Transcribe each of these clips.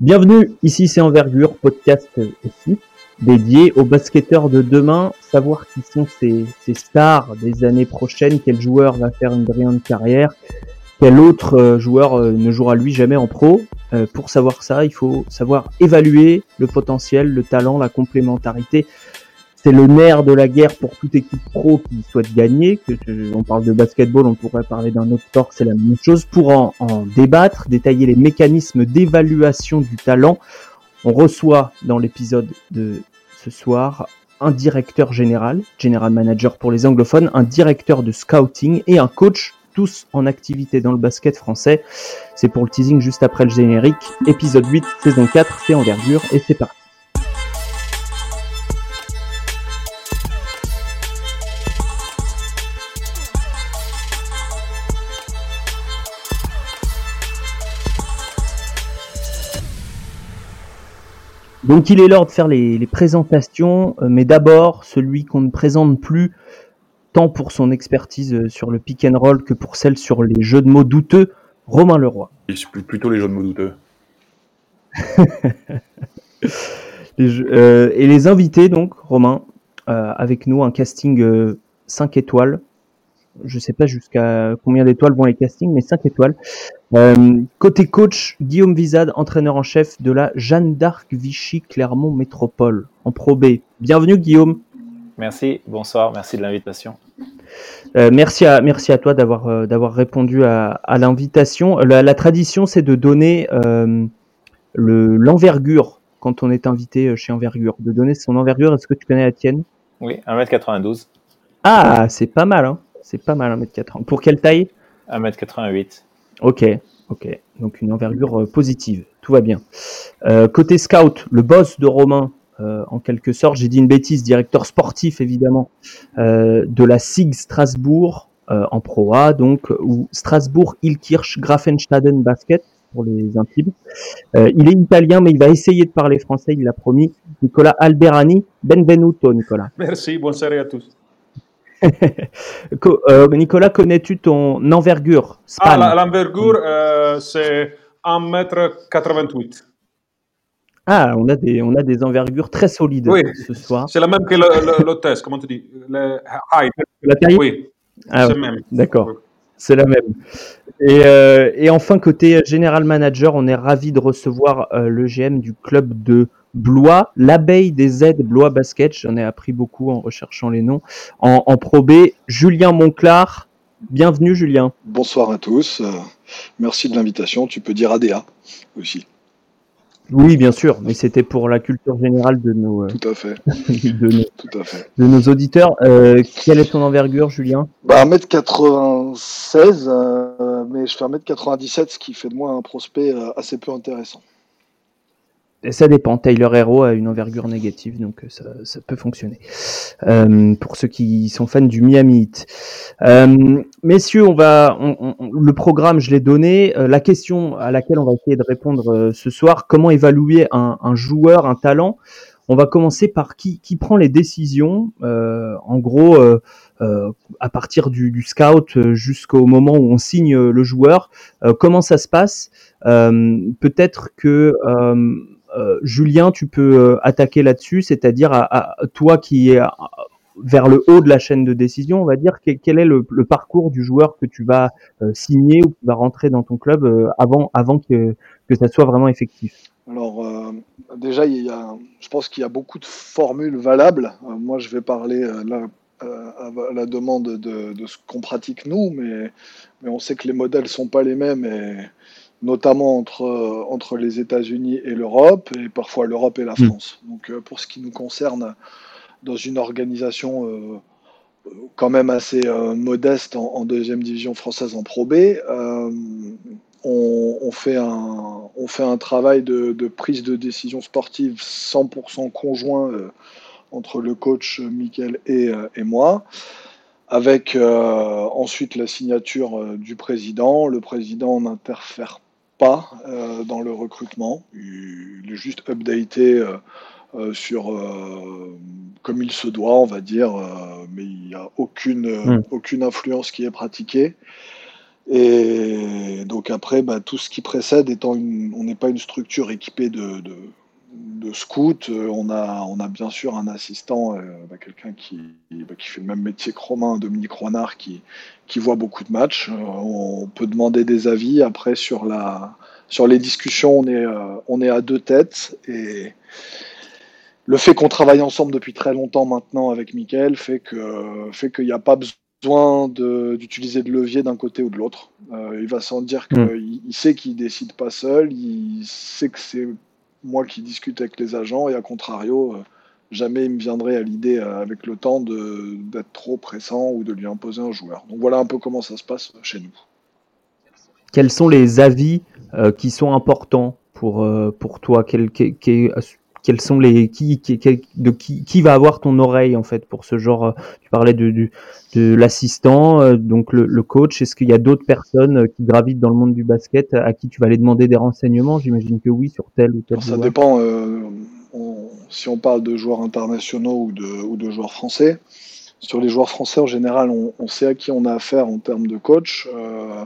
Bienvenue, ici c'est Envergure, podcast aussi, dédié aux basketteurs de demain, savoir qui sont ces, stars des années prochaines, quel joueur va faire une brillante carrière, quel autre euh, joueur euh, ne jouera lui jamais en pro. Euh, pour savoir ça, il faut savoir évaluer le potentiel, le talent, la complémentarité c'est le nerf de la guerre pour toute équipe pro qui souhaite gagner. Que, on parle de basketball, on pourrait parler d'un autre c'est la même chose. Pour en, débattre, détailler les mécanismes d'évaluation du talent, on reçoit dans l'épisode de ce soir un directeur général, general manager pour les anglophones, un directeur de scouting et un coach, tous en activité dans le basket français. C'est pour le teasing juste après le générique. Épisode 8, saison 4, c'est envergure et c'est parti. Donc il est l'heure de faire les, présentations, euh, mais d'abord celui qu'on ne présente plus tant pour son expertise euh, sur le pick and roll que pour celle sur les jeux de mots douteux, Romain Leroy. plutôt les jeux de mots douteux. Euh, et les invités donc, Romain, avec nous un casting 5 étoiles je sais pas jusqu'à combien d'étoiles vont les castings, mais 5 étoiles. Euh, côté coach, Guillaume Vizade, entraîneur en chef de la Jeanne d'Arc Vichy Clermont Métropole en Pro B. Bienvenue Guillaume. Merci, bonsoir, merci de l'invitation. Euh, merci, à, merci à toi d'avoir euh, d'avoir répondu à, l'invitation. La, tradition, c'est de donner l'envergure quand on est invité chez Envergure, de donner son envergure. Est-ce que tu connais la tienne? Oui, 1m92. Ah, c'est pas mal, hein c'est pas mal 1m80. Pour quelle taille? 1m88. Ok, ok. Donc une envergure euh, positive. Tout va bien. Euh, côté scout, le boss de Romain, euh, en quelque sorte, j'ai dit une bêtise, directeur sportif évidemment, de la SIG Strasbourg en Pro A, donc, ou Strasbourg-Ilkirch Grafenstaden Basket pour les intimes. il est italien, mais il va essayer de parler français, il l'a promis. Nicolas Alberani, benvenuto Nicolas. Merci, bonsoir à tous. Euh, Nicolas, connais-tu ton envergure Ah, l'envergure, euh, c'est 1m88. Ah, on a des, on a des envergures très solides ce soir. C'est la même que l'hôtesse, comment tu dis? Le La taille? Oui, ah, c'est même. D'accord, c'est la même. Et, euh, et, enfin, côté General Manager, on est ravi de recevoir le GM du club de Blois, l'abeille des aides Blois Basket, j'en ai appris beaucoup en recherchant les noms, en, en Pro B, Julien Monclar. Bienvenue Julien. Bonsoir à tous, euh, merci de l'invitation, tu peux dire ADA aussi. Oui, bien sûr, mais c'était pour la culture générale de nos, euh, Tout à fait. de, nos, Tout à fait. de nos auditeurs. Euh, quelle est ton envergure, Julien? Bah, 1m96, mais je fais 1m97, ce qui fait de moi un prospect assez peu intéressant ça dépend. Tyler Hero a une envergure négative, donc euh, ça, peut fonctionner. Euh, pour ceux qui sont fans du Miami Heat. Euh, messieurs, on va, le programme, je l'ai donné. la question à laquelle on va essayer de répondre ce soir, comment évaluer un, joueur, un talent? On va commencer par qui, qui prend les décisions. en gros, à partir du, du scout jusqu'au moment où on signe le joueur. comment ça se passe? Peut-être que euh, Julien, tu peux euh, attaquer là-dessus, c'est-à-dire à, toi qui es vers le haut de la chaîne de décision, on va dire, quel, est le, parcours du joueur que tu vas euh, signer ou qui va rentrer dans ton club avant, avant que, que ça soit vraiment effectif? Alors, déjà, il y a, je pense qu'il y a beaucoup de formules valables. moi, je vais parler là, à la demande de, ce qu'on pratique nous, mais, mais on sait que les modèles sont pas les mêmes et notamment entre, euh, entre les États-Unis et l'Europe, et parfois l'Europe et la mm. France. Donc euh, pour ce qui nous concerne, dans une organisation euh, quand même assez modeste en, deuxième division française en Pro B, on, fait un, on fait un travail de, prise de décision sportive 100% conjoint entre le coach Michael et, et moi avec ensuite la signature du président. Le président n'interfère pas euh, dans le recrutement. Il est juste updaté euh, euh, sur comme il se doit, on va dire, mais il n'y a aucune, hmm. aucune influence qui est pratiquée. Et donc après, bah, tout ce qui précède étant une, on n'est pas une structure équipée de, de, de scouts, euh, on a, on a bien sûr un assistant, euh, bah, quelqu'un qui, bah, qui fait le même métier que Romain, Dominique Ronard, qui, qui voit beaucoup de matchs. Euh, on peut demander des avis. Après, sur, la, sur les discussions, on est, on est à deux têtes. Et le fait qu'on travaille ensemble depuis très longtemps maintenant avec Mickaël fait que fait qu'il n'y a pas besoin besoin d'utiliser de, levier d'un côté ou de l'autre. Euh, il va sans dire qu'il mm. il sait qu'il décide pas seul, il sait que c'est moi qui discute avec les agents et à contrario, euh, jamais il me viendrait à l'idée euh, avec le temps d'être trop pressant ou de lui imposer un joueur. Donc voilà un peu comment ça se passe chez nous. Quels sont les avis qui sont importants pour, pour toi? Quels sont les qui, qui, de qui, qui va avoir ton oreille en fait pour ce genre euh, tu parlais de de, de l'assistant euh, donc le, le coach. Est-ce qu'il y a d'autres personnes euh, qui gravitent dans le monde du basket à qui tu vas aller demander des renseignements? J'imagine que oui sur tel ou tel ça dépend euh, si on parle de joueurs internationaux ou de ou de joueurs français. Sur les joueurs français en général on, on sait à qui on a affaire en termes de coach. Euh,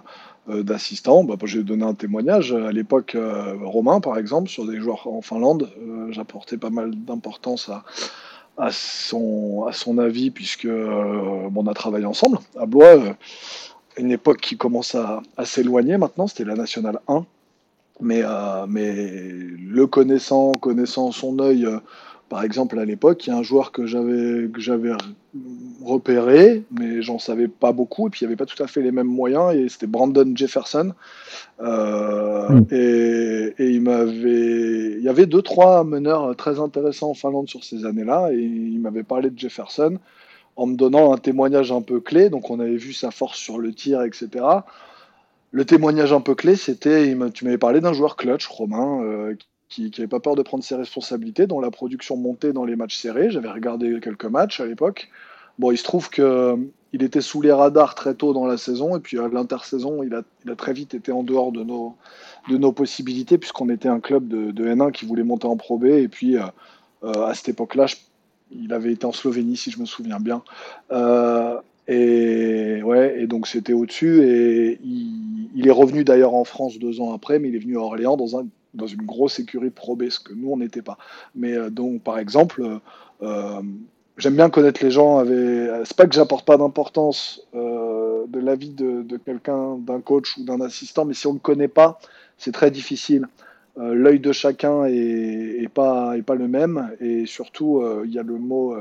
d'assistants. Bah, J'ai donné un témoignage à l'époque, euh, Romain par exemple, sur des joueurs en Finlande. Euh, j'apportais pas mal d'importance à, son, avis, puisque on a travaillé ensemble à Blois. une époque qui commence à, s'éloigner maintenant, c'était la Nationale 1. Mais, mais le connaissant, connaissant son œil par exemple, à l'époque, il y a un joueur que j'avais que j'avais repéré, mais j'en savais pas beaucoup, et puis il n'y avait pas tout à fait les mêmes moyens, et c'était Brandon Jefferson. Euh, mm. et, et, il m'avait, il y avait deux trois meneurs très intéressants en Finlande sur ces années-là, et il m'avait parlé de Jefferson en me donnant un témoignage un peu clé. Donc on avait vu sa force sur le tir, etc. Le témoignage un peu clé, c'était, tu m'avais parlé d'un joueur clutch, Romain, euh, qui n'avait pas peur de prendre ses responsabilités, dont la production montait dans les matchs serrés. J'avais regardé quelques matchs à l'époque. Bon, il se trouve qu'il était sous les radars très tôt dans la saison, et puis à l'intersaison, il a, très vite été en dehors de nos, possibilités, puisqu'on était un club de, de, N1 qui voulait monter en Pro B, et puis euh, euh, à cette époque-là, il avait été en Slovénie, si je me souviens bien. Euh, et ouais, et donc c'était au-dessus, et il est revenu d'ailleurs en France deux ans après, mais il est venu à Orléans dans un dans une grosse écurie probée, ce que nous, on n'était pas. Mais euh, donc, par exemple, euh, euh, j'aime bien connaître les gens. C'est pas que j'apporte pas d'importance de l'avis de, quelqu'un, d'un coach ou d'un assistant, mais si on ne connaît pas, c'est très difficile. L'œil de chacun est pas le même, et surtout, il y a le mot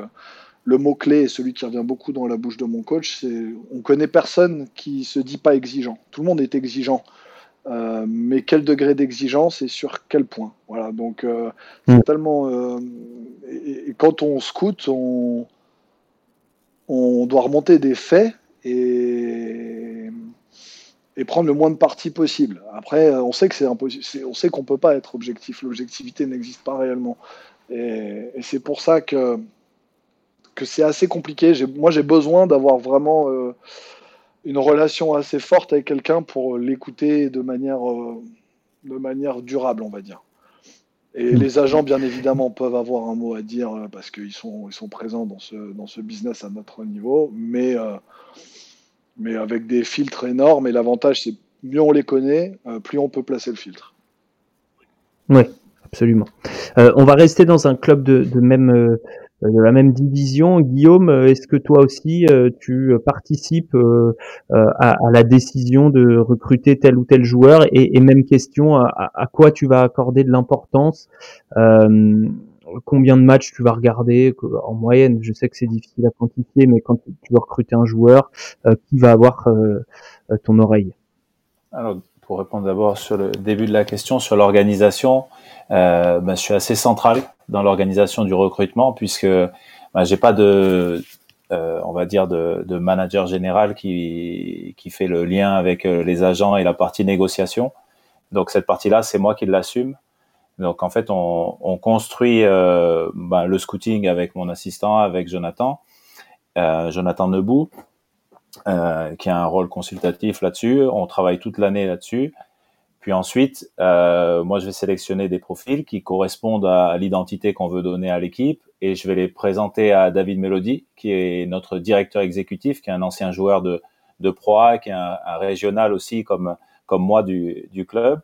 le mot clé, et celui qui revient beaucoup dans la bouche de mon coach, c'est on connaît personne qui se dit pas exigeant. Tout le monde est exigeant. Euh, mais quel degré d'exigence et sur quel point. Voilà, donc euh, c'est mm. tellement. Euh, et, et, quand on scout, on, on doit remonter des faits et, et prendre le moins de parties possible. Après, on sait que c'est impossible, on sait qu'on peut pas être objectif. L'objectivité n'existe pas réellement, et, et c'est pour ça que que c'est assez compliqué. Moi, j'ai besoin d'avoir vraiment une relation assez forte avec quelqu'un pour l'écouter de manière, euh, de manière durable, on va dire. Et mm. les agents, bien évidemment, peuvent avoir un mot à dire euh, parce qu'ils sont, ils sont présents dans ce, dans ce business à notre niveau, mais, euh, mais avec des filtres énormes. Et l'avantage, c'est mieux on les connaît, plus on peut placer le filtre. Oui, absolument. on va rester dans un club de, de même de la même division. Guillaume, euh, est-ce que toi aussi euh, tu participes à, la décision de recruter tel ou tel joueur et, même question à, quoi tu vas accorder de l'importance combien de matchs tu vas regarder en moyenne? Je sais que c'est difficile à quantifier, mais quand tu veux recruter un joueur, qui va avoir ton oreille? Alors, pour répondre d'abord sur le début de la question, sur l'organisation, euh, ben, je suis assez central dans l'organisation du recrutement puisque ben, j'ai pas de, euh, on va dire de, manager général qui qui fait le lien avec euh, les agents et la partie négociation. Donc cette partie-là, c'est moi qui l'assume. Donc en fait, on, on construit euh, ben, le scouting avec mon assistant, avec Jonathan, Jonathan Nebout, euh, qui a un rôle consultatif là-dessus. On travaille toute l'année là-dessus. Puis ensuite, euh, moi, je vais sélectionner des profils qui correspondent à l'identité qu'on veut donner à l'équipe et je vais les présenter à David Melody, qui est notre directeur exécutif, qui est un ancien joueur de, de Proac et un, un, régional aussi comme comme moi du, du club.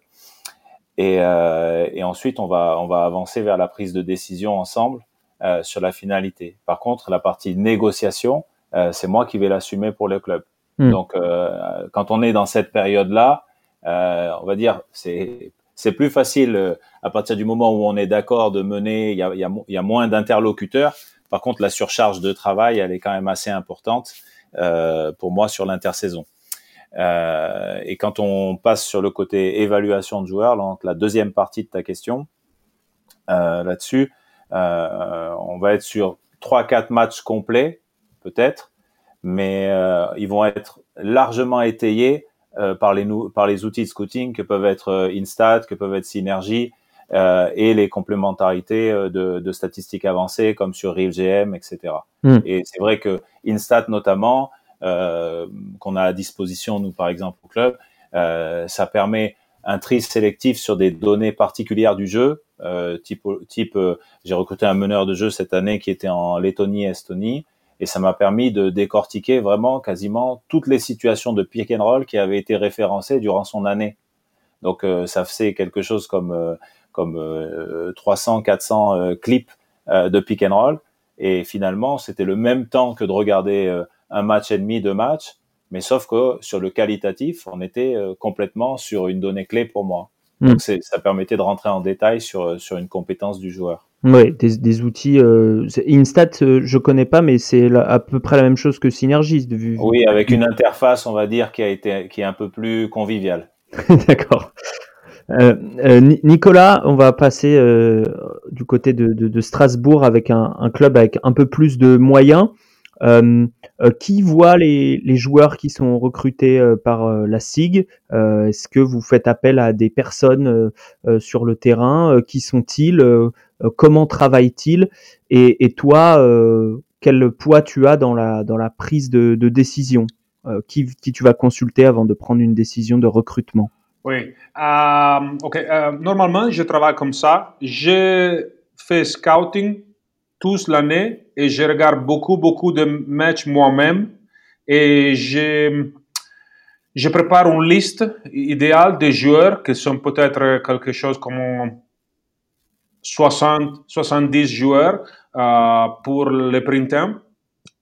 Et, euh, et, ensuite, on va on va avancer vers la prise de décision ensemble euh, sur la finalité. Par contre, la partie négociation, euh, c'est moi qui vais l'assumer pour le club. Mm. Donc, euh, quand on est dans cette période-là, on va dire c'est c'est plus facile à partir du moment où on est d'accord de mener. Il y a, il y a, y a moins d'interlocuteurs. Par contre, la surcharge de travail, elle est quand même assez importante euh, pour moi sur l'intersaison. Euh, et quand on passe sur le côté évaluation de joueurs, donc la deuxième partie de ta question euh, là-dessus, euh, on va être sur trois quatre matchs complets peut-être, mais euh, ils vont être largement étayés euh, par les par les outils de scouting que peuvent être Instat, que peuvent être Synergy, euh, et les complémentarités euh, de, de, statistiques avancées comme sur RealGM, etc. Mm. Et c'est vrai que Instat notamment, euh, qu'on a à disposition nous par exemple au club, euh, ça permet un tri sélectif sur des données particulières du jeu, euh, type, type j'ai recruté un meneur de jeu cette année qui était en Lettonie et Estonie, et ça m'a permis de décortiquer vraiment quasiment toutes les situations de pick and roll qui avaient été référencées durant son année. Donc ça faisait quelque chose comme comme 300, euh, 400 euh, clips euh, de pick and roll. Et finalement, c'était le même temps que de regarder un match et demi, deux matchs, mais sauf que sur le qualitatif, on était complètement sur une donnée clé pour moi. Hmm. Donc ça permettait de rentrer en détail sur, sur une compétence du joueur. Oui, des, des outils. Euh, Instat, je connais pas, mais c'est à peu près la même chose que Synergis. De vue. Oui, avec une interface, on va dire, qui a été qui est un peu plus conviviale. D'accord. Euh, euh, Nicolas, on va passer euh, du côté de, de, de, Strasbourg avec un, un, club avec un peu plus de moyens. Euh, euh, qui voit les, les, joueurs qui sont recrutés par la SIG? Est-ce que vous faites appel à des personnes sur le terrain? Qui sont-ils? Comment travaillent-ils? Et, et, toi, quel poids tu as dans la, dans la prise de, de décision? Qui, qui tu vas consulter avant de prendre une décision de recrutement? Oui. Euh, ok. Euh, normalement, je travaille comme ça. Je fais scouting toute l'année et je regarde beaucoup, beaucoup de matchs moi-même et je, je prépare une liste idéale des joueurs qui sont peut-être quelque chose comme 60, 70 joueurs euh, pour le printemps.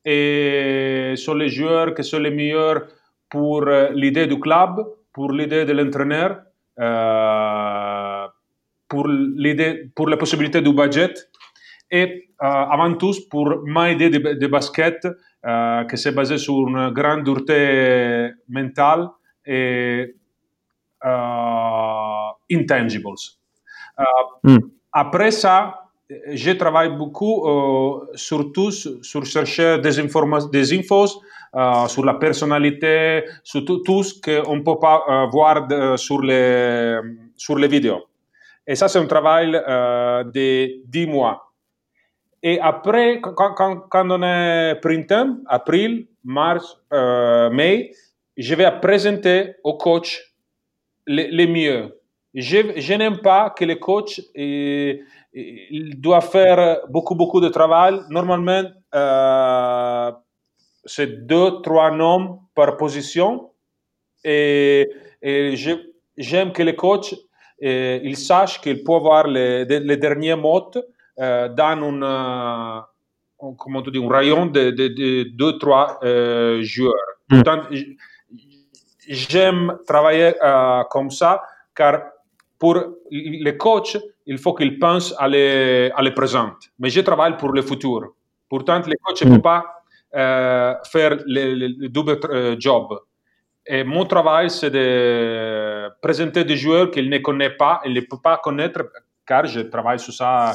Et sur les joueurs qui sont les meilleurs pour l'idée du club pour l'idée de l'entraîneur, euh, pour l'idée, pour la possibilité du budget et euh, avant tout pour ma idée de, de basket euh, qui s'est basée sur une grande dureté mentale et euh, intangibles. Mm. Après ça, je travaille beaucoup, euh, surtout sur chercher des, des infos sur la personnalité, sur tout, tout ce qu'on ne peut pas voir de, sur, les, sur les vidéos. Et ça, c'est un travail de 10 mois. Et après, quand, on est printemps, avril, mars, euh, mai, je vais présenter au coach les, mieux. Je, n'aime pas que le coach il, il doit faire beaucoup, beaucoup de travail. Normalement, euh, c'est deux, trois noms par position. Et, et j'aime que le coach euh, il sache qu'il peut avoir les, les derniers mots euh, dans une, euh, comment on dit, un rayon de, de, de deux, trois euh, joueurs. Mm. j'aime travailler euh, comme ça car pour le coach, il faut qu'il pense à le, à le présent. Mais je travaille pour le futur. Pourtant, le coach ne mm. peut pas euh, faire le, le, double euh, job. Et mon travail, c'est de présenter des joueurs qu'il ne connaît pas, il ne peut pas connaître, car je travaille sur ça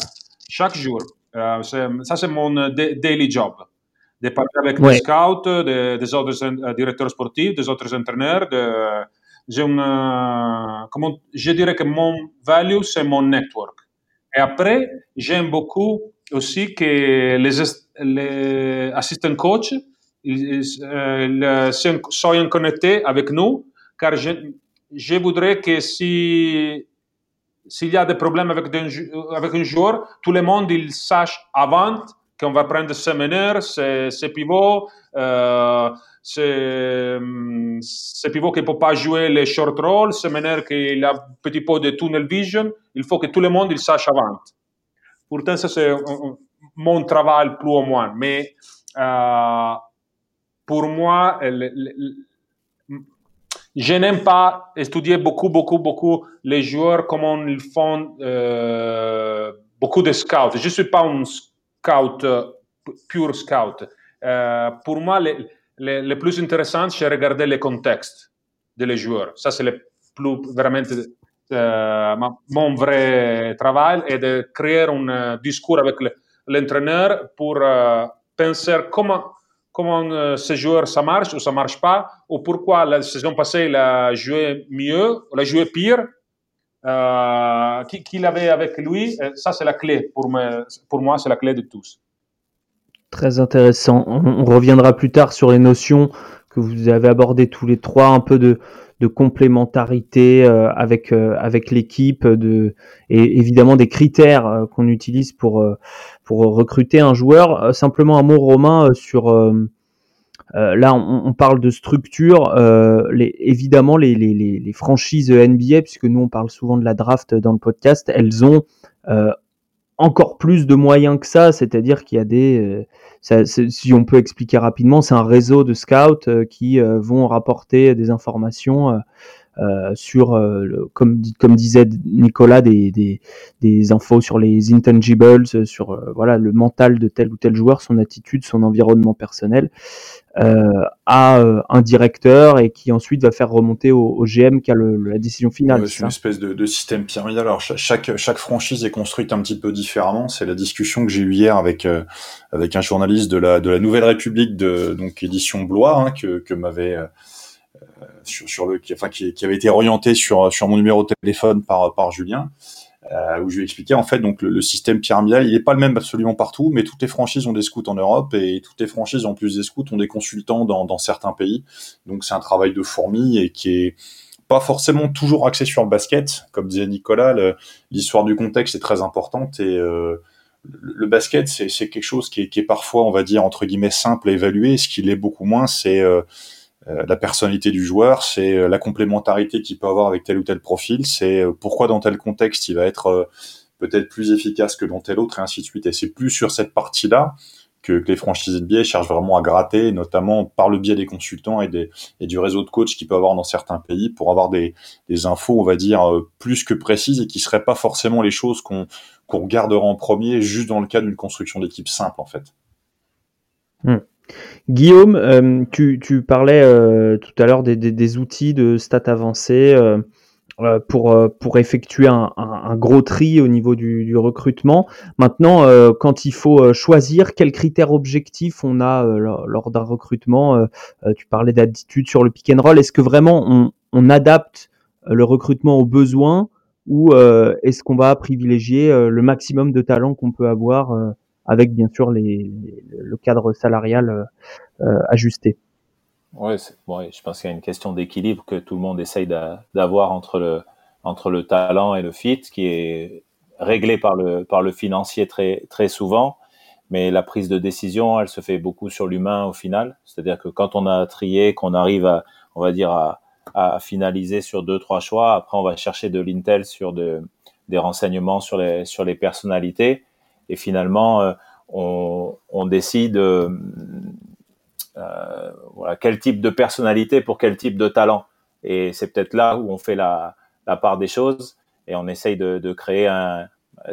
chaque jour. Euh, ça, c'est mon daily job. De parler avec ouais. des scouts, de, des autres euh, directeurs sportifs, des autres entraîneurs. De, j'ai une, euh, comment, je dirais que mon value, c'est mon network. Et après, j'aime beaucoup aussi que les, les assistant coach euh, soient connectés avec nous, car je, je voudrais que si s'il y a des problèmes avec, un joueur, tout le monde il sache avant qu'on va prendre ses meneurs, ses, pivots, euh, ses, pivots qui ne peuvent pas jouer les short rolls, ses meneurs qui a un petit peu de tunnel vision. Il faut que tout le monde il sache avant. Pourtant, ça c'est mon travail plus ou moins. Mais euh, pour moi, je n'aime pas étudier beaucoup, beaucoup, beaucoup les joueurs comme ils font euh, beaucoup de scouts. Je ne suis pas un scout, pur scout. Euh, pour moi, le, plus intéressant, c'est regarder le contexte des joueurs. Ça, c'est le plus vraiment euh, mon vrai travail et de créer un discours avec l'entraîneur pour penser comment comment euh, ce joueur ça marche ou ça marche pas, ou pourquoi la saison passée il a joué mieux, il a joué pire, euh, qu'il avait avec lui. Euh, ça, c'est la clé. Pour, moi, pour moi, c'est la clé de tous. Très intéressant. On, reviendra plus tard sur les notions que vous avez abordées tous les trois, un peu de, de complémentarité euh, avec avec l'équipe, de et évidemment des critères qu'on utilise pour recruter un joueur. Euh, simplement un mot romain euh, sur euh, là, on, parle de structure. les, évidemment, les, les, les, franchises NBA, puisque nous on parle souvent de la draft dans le podcast, elles ont encore plus de moyens que ça. C'est-à-dire qu'il y a des, si on peut expliquer rapidement, c'est un réseau de scouts qui vont rapporter des informations euh, sur, euh, comme, comme disait Nicolas, des, des, des, infos sur les intangibles, euh, sur voilà le mental de tel ou tel joueur, son attitude, son environnement personnel, à un directeur et qui ensuite va faire remonter au, GM qui a le, la décision finale. c'est une espèce de, de, système pyramidal. Alors chaque, chaque franchise est construite un petit peu différemment. C'est la discussion que j'ai eue hier avec avec un journaliste de la de la Nouvelle République de donc édition Blois hein, que, que m'avait sur, sur le, qui, enfin, qui, avait été orienté sur, sur mon numéro de téléphone par, par Julien, euh, où je lui expliquais en fait donc le, système pyramidal, il n'est pas le même absolument partout, mais toutes les franchises ont des scouts en Europe et toutes les franchises en plus des scouts ont des consultants dans, certains pays. Donc c'est un travail de fourmi et qui est pas forcément toujours axé sur le basket, comme disait Nicolas. L'histoire du contexte est très importante et euh, le basket, c'est quelque chose qui est, parfois, on va dire, entre guillemets, simple à évaluer. Ce qui l'est beaucoup moins, c'est euh, euh, la personnalité du joueur, c'est euh, la complémentarité qu'il peut avoir avec tel ou tel profil, c'est euh, pourquoi dans tel contexte il va être peut-être plus efficace que dans tel autre et ainsi de suite. Et c'est plus sur cette partie-là que, les franchises de biais cherchent vraiment à gratter, notamment par le biais des consultants et, des, et du réseau de coachs qu'ils peuvent avoir dans certains pays pour avoir des, des infos, on va dire, plus que précises et qui seraient pas forcément les choses qu'on qu'on regardera en premier juste dans le cas d'une construction d'équipe simple, en fait. Hmm. Guillaume, euh, tu, parlais euh, tout à l'heure des, outils de stats avancés euh, pour, pour effectuer un, gros tri au niveau du, recrutement. Maintenant, quand il faut choisir quels critères objectifs on a lors, d'un recrutement, tu parlais d'attitude sur le pick and roll. Est-ce que vraiment on, on adapte le recrutement aux besoins ou est-ce qu'on va privilégier le maximum de talent qu'on peut avoir avec bien sûr le cadre salarial euh, euh, ajusté. Oui, je pense qu'il y a une question d'équilibre que tout le monde essaye d'avoir entre le, talent et le fit, qui est réglé par le, financier très, souvent. Mais la prise de décision, elle se fait beaucoup sur l'humain au final. C'est-à-dire que quand on a trié, qu'on arrive à, on va dire, à, finaliser sur deux, trois choix, après on va chercher de l'intel sur de, des renseignements sur les personnalités et finalement euh, on, décide euh, euh, quel type de personnalité pour quel type de talent. Et c'est peut-être là où on fait la, part des choses. Et on essaye de, créer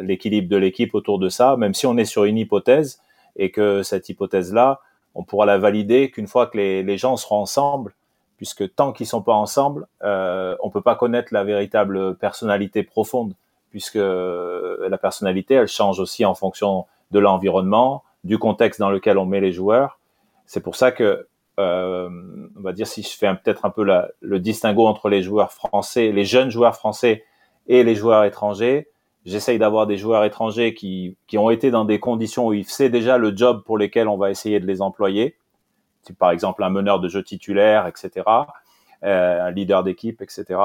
l'équilibre de l'équipe autour de ça. Même si on est sur une hypothèse et que cette hypothèse là on pourra la valider qu'une fois que les, les, gens seront ensemble. Puisque tant qu'ils sont pas ensemble, euh, on peut pas connaître la véritable personnalité profonde puisque la personnalité, elle change aussi en fonction de l'environnement, du contexte dans lequel on met les joueurs. C'est pour ça que, euh, on va dire, si je fais peut-être un peu le distinguo entre les joueurs français, les jeunes joueurs français et les joueurs étrangers, j'essaye d'avoir des joueurs étrangers qui, qui ont été dans des conditions où ils faisaient déjà le job pour lesquels on va essayer de les employer. Par exemple un meneur de jeu titulaire, etc., euh, un leader d'équipe, etc.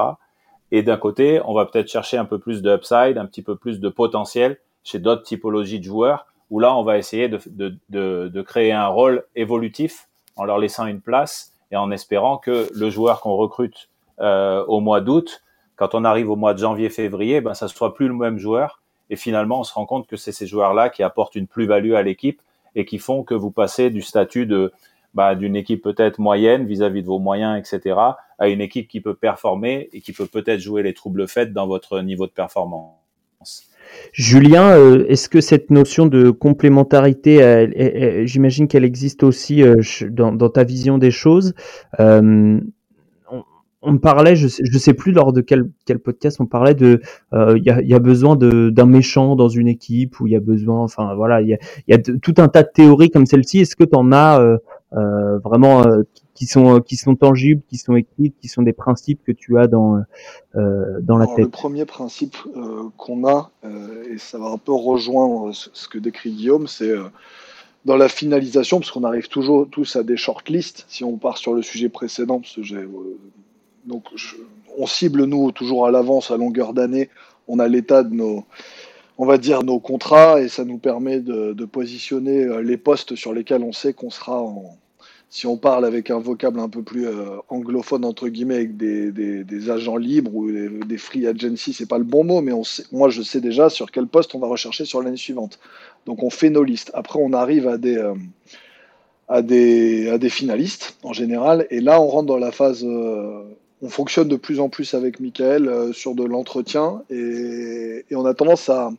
Et d'un côté, on va peut-être chercher un peu plus de upside, un petit peu plus de potentiel chez d'autres typologies de joueurs où là, on va essayer de, de, de, de créer un rôle évolutif en leur laissant une place et en espérant que le joueur qu'on recrute euh, au mois d'août, quand on arrive au mois de janvier-février, ben ça soit plus le même joueur. Et finalement, on se rend compte que c'est ces joueurs-là qui apportent une plus-value à l'équipe et qui font que vous passez du statut de bah, d'une équipe peut-être moyenne vis-à-vis de vos moyens, etc., à une équipe qui peut performer et qui peut peut-être jouer les troubles faits dans votre niveau de performance. Julien, euh, est-ce que cette notion de complémentarité, j'imagine qu'elle existe aussi euh, dans, ta vision des choses. Euh, on, parlait, je sais, sais plus lors de quel, podcast on parlait de, il y, a, besoin d'un méchant dans une équipe ou il y a besoin, enfin voilà, il y a, tout un tas de théories comme celle-ci. Est-ce que tu en as vraiment qui sont qui sont tangibles, qui sont écrites, qui sont des principes que tu as dans euh, dans la tête. Le premier principe euh, qu'on a euh, et ça va un peu rejoindre ce que décrit Guillaume, c'est dans la finalisation, parce qu'on arrive toujours tous à des shortlists. Si on part sur le sujet précédent, parce que donc on cible nous toujours à l'avance à longueur d'année. On a l'état de nos on va dire nos contrats et ça nous permet de, positionner les postes sur lesquels on sait qu'on sera en, si on parle avec un vocable un peu plus euh, anglophone, entre guillemets, avec des, agents libres ou des, free agency, c'est pas le bon mot, mais moi je sais déjà sur quel poste on va rechercher sur l'année suivante. Donc on fait nos listes. Après, on arrive à des, euh, des, à des finalistes en général, et là on rentre dans la phase. Euh, on fonctionne de plus en plus avec Michael sur de l'entretien, et, et, on a tendance à,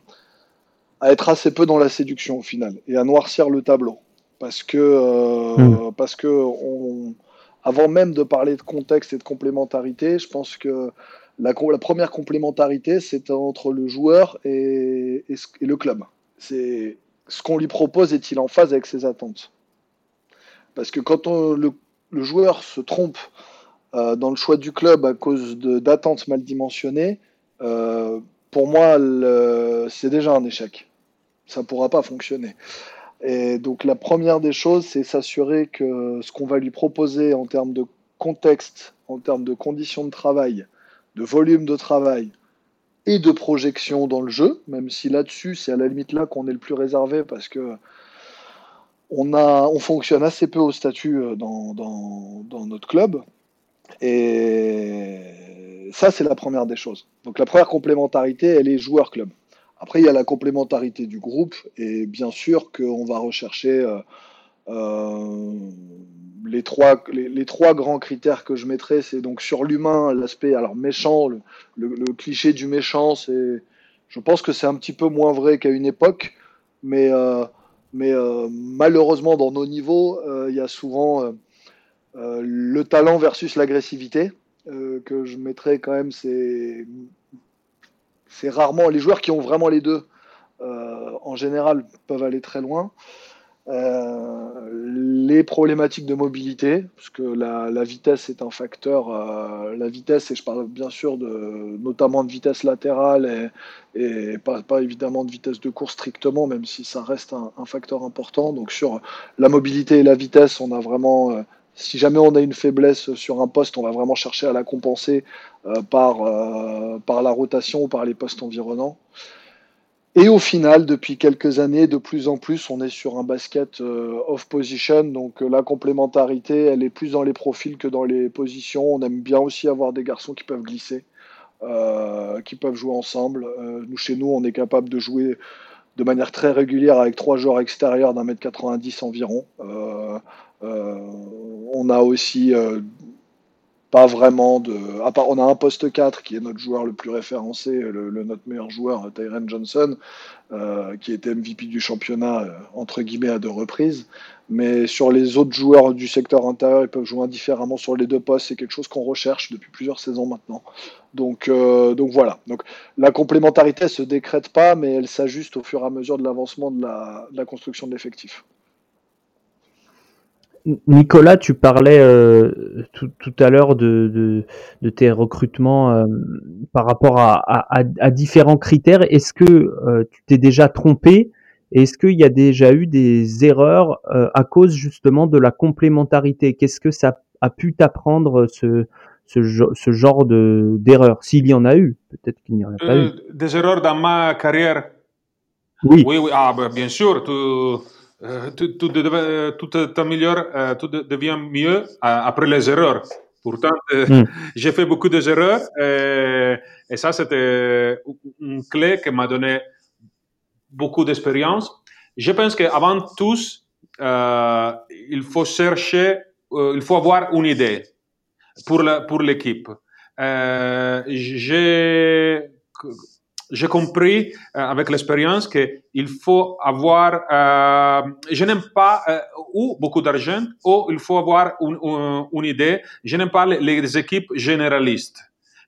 à être assez peu dans la séduction au final, et à noircir le tableau parce que, euh, hmm. parce que on, avant même de parler de contexte et de complémentarité, je pense que la, la première complémentarité, c'est entre le joueur et, et, le club. C'est ce qu'on lui propose est-il en phase avec ses attentes? Parce que quand on, le, le, joueur se trompe euh, dans le choix du club à cause d'attentes mal dimensionnées, euh, pour moi, c'est déjà un échec. Ça ne pourra pas fonctionner. Et donc la première des choses, c'est s'assurer que ce qu'on va lui proposer en termes de contexte, en termes de conditions de travail, de volume de travail et de projection dans le jeu, même si là-dessus, c'est à la limite là qu'on est le plus réservé parce que on, a, on fonctionne assez peu au statut euh, dans, dans notre club. Et ça, c'est la première des choses. Donc la première complémentarité, elle est joueur-club. Après, il y a la complémentarité du groupe et bien sûr qu'on va rechercher euh, euh, les, trois, les, trois grands critères que je mettrais. C'est donc sur l'humain, l'aspect alors méchant, le, cliché du méchant, c'est, je pense que c'est un petit peu moins vrai qu'à une époque, mais, euh, mais malheureusement dans nos niveaux, il y a souvent le talent versus l'agressivité. que je mettrais quand même, c'est rarement les joueurs qui ont vraiment les deux. Euh, en général, peuvent aller très loin. Euh, les problématiques de mobilité, parce que la, vitesse est un facteur. Euh, la vitesse, et je parle bien sûr de, notamment de vitesse latérale et, pas, évidemment de vitesse de course strictement, même si ça reste un, facteur important. Donc sur la mobilité et la vitesse, on a vraiment si jamais on a une faiblesse sur un poste, on va vraiment chercher à la compenser euh, par, euh, par la rotation ou par les postes environnants. Et au final, depuis quelques années, de plus en plus, on est sur un basket euh, off-position. Donc la complémentarité, elle est plus dans les profils que dans les positions. On aime bien aussi avoir des garçons qui peuvent glisser, qui peuvent jouer ensemble. nous, chez nous, on est capable de jouer de manière très régulière avec trois joueurs extérieurs d'un mètre 90 environ. Euh, on a aussi euh, pas vraiment de. On a un poste 4 qui est notre joueur le plus référencé, le, notre meilleur joueur, Tyron Johnson, euh, qui était MVP du championnat, entre guillemets, à deux reprises. Mais sur les autres joueurs du secteur intérieur, ils peuvent jouer indifféremment sur les deux postes. C'est quelque chose qu'on recherche depuis plusieurs saisons maintenant. Donc, voilà. La complémentarité, elle se décrète pas, mais elle s'ajuste au fur et à mesure de l'avancement de la, de la construction de l'effectif. Nicolas, tu parlais euh, tout, à l'heure de, tes recrutements euh, par rapport à, différents critères. Est-ce que euh, tu t'es déjà trompé? Est-ce qu'il y a déjà eu des erreurs à cause justement de la complémentarité? Qu'est-ce que ça a pu t'apprendre ce, ce, genre de d'erreurs? S'il y en a eu, peut-être qu'il n'y en a pas eu. Des erreurs dans ma carrière? Oui, oui, oui. Ah, ben, bien sûr, tout, tout, tout, tout, tout devient mieux après les erreurs. Pourtant, mm. j'ai fait beaucoup d'erreurs et, et ça, c'était une clé qui m'a donné beaucoup d'expérience. Je pense qu'avant tout, euh, il faut chercher, il faut avoir une idée pour pour l'équipe. J'ai j'ai compris euh, avec l'expérience qu'il faut avoir, euh, je n'aime pas euh, ou beaucoup d'argent ou il faut avoir une, une, une idée. Je n'aime pas les, équipes généralistes.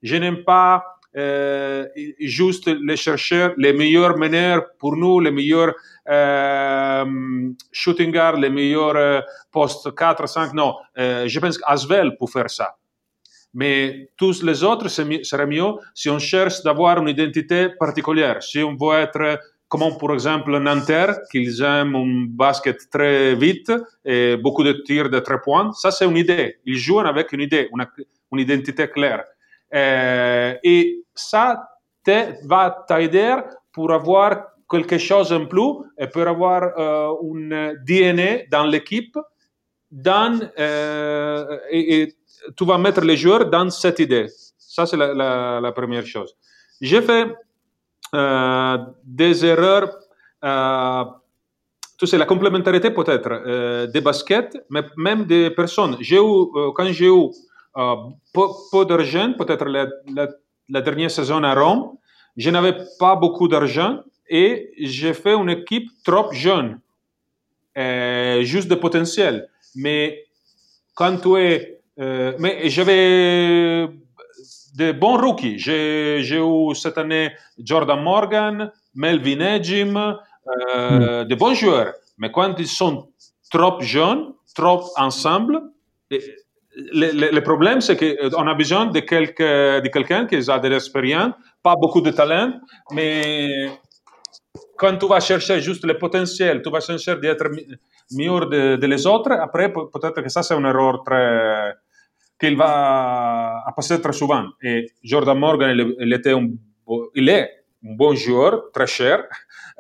Je n'aime pas euh, juste les chercheurs, les meilleurs meneurs pour nous, les meilleurs euh, shooting guards, les meilleurs euh, postes 4, 5. Non, je pense qu'Asvel peut faire ça. Mais tous les autres, serait mieux si on cherche d'avoir une identité particulière. Si on veut être comme pour exemple Nanterre, qu'ils aiment un basket très vite et beaucoup de tirs de trois points, ça c'est une idée. Ils jouent avec une idée, une, une identité claire. Euh, et ça te, va t'aider pour avoir quelque chose en plus et pour avoir euh, un DNA dans l'équipe dans, euh, tu vas mettre les joueurs dans cette idée. Ça, c'est la, première chose. J'ai fait euh, des erreurs. Euh, tu sais, la complémentarité peut-être euh, des baskets, mais même des personnes. J'ai eu, euh, quand j'ai eu peu, d'argent, peut-être la, dernière saison à Rome, je n'avais pas beaucoup d'argent et j'ai fait une équipe trop jeune, juste de potentiel. Mais quand tu es euh, mais j'avais de bons rookies. J'ai eu cette année Jordan Morgan, Melvin Ejim, euh, mm. de bons joueurs. Mais quand ils sont trop jeunes, trop ensemble, le, le, le problème, c'est qu'on a besoin de, quelque, de quelqu'un qui a de l'expérience, pas beaucoup de talent, mais quand tu vas chercher juste le potentiel, tu vas chercher d'être mieux de, de, les autres, après, peut-être que ça, c'est une erreur très, qu'il va passer très souvent. Et Jordan Morgan, il, il, était un, il est un bon joueur, très cher.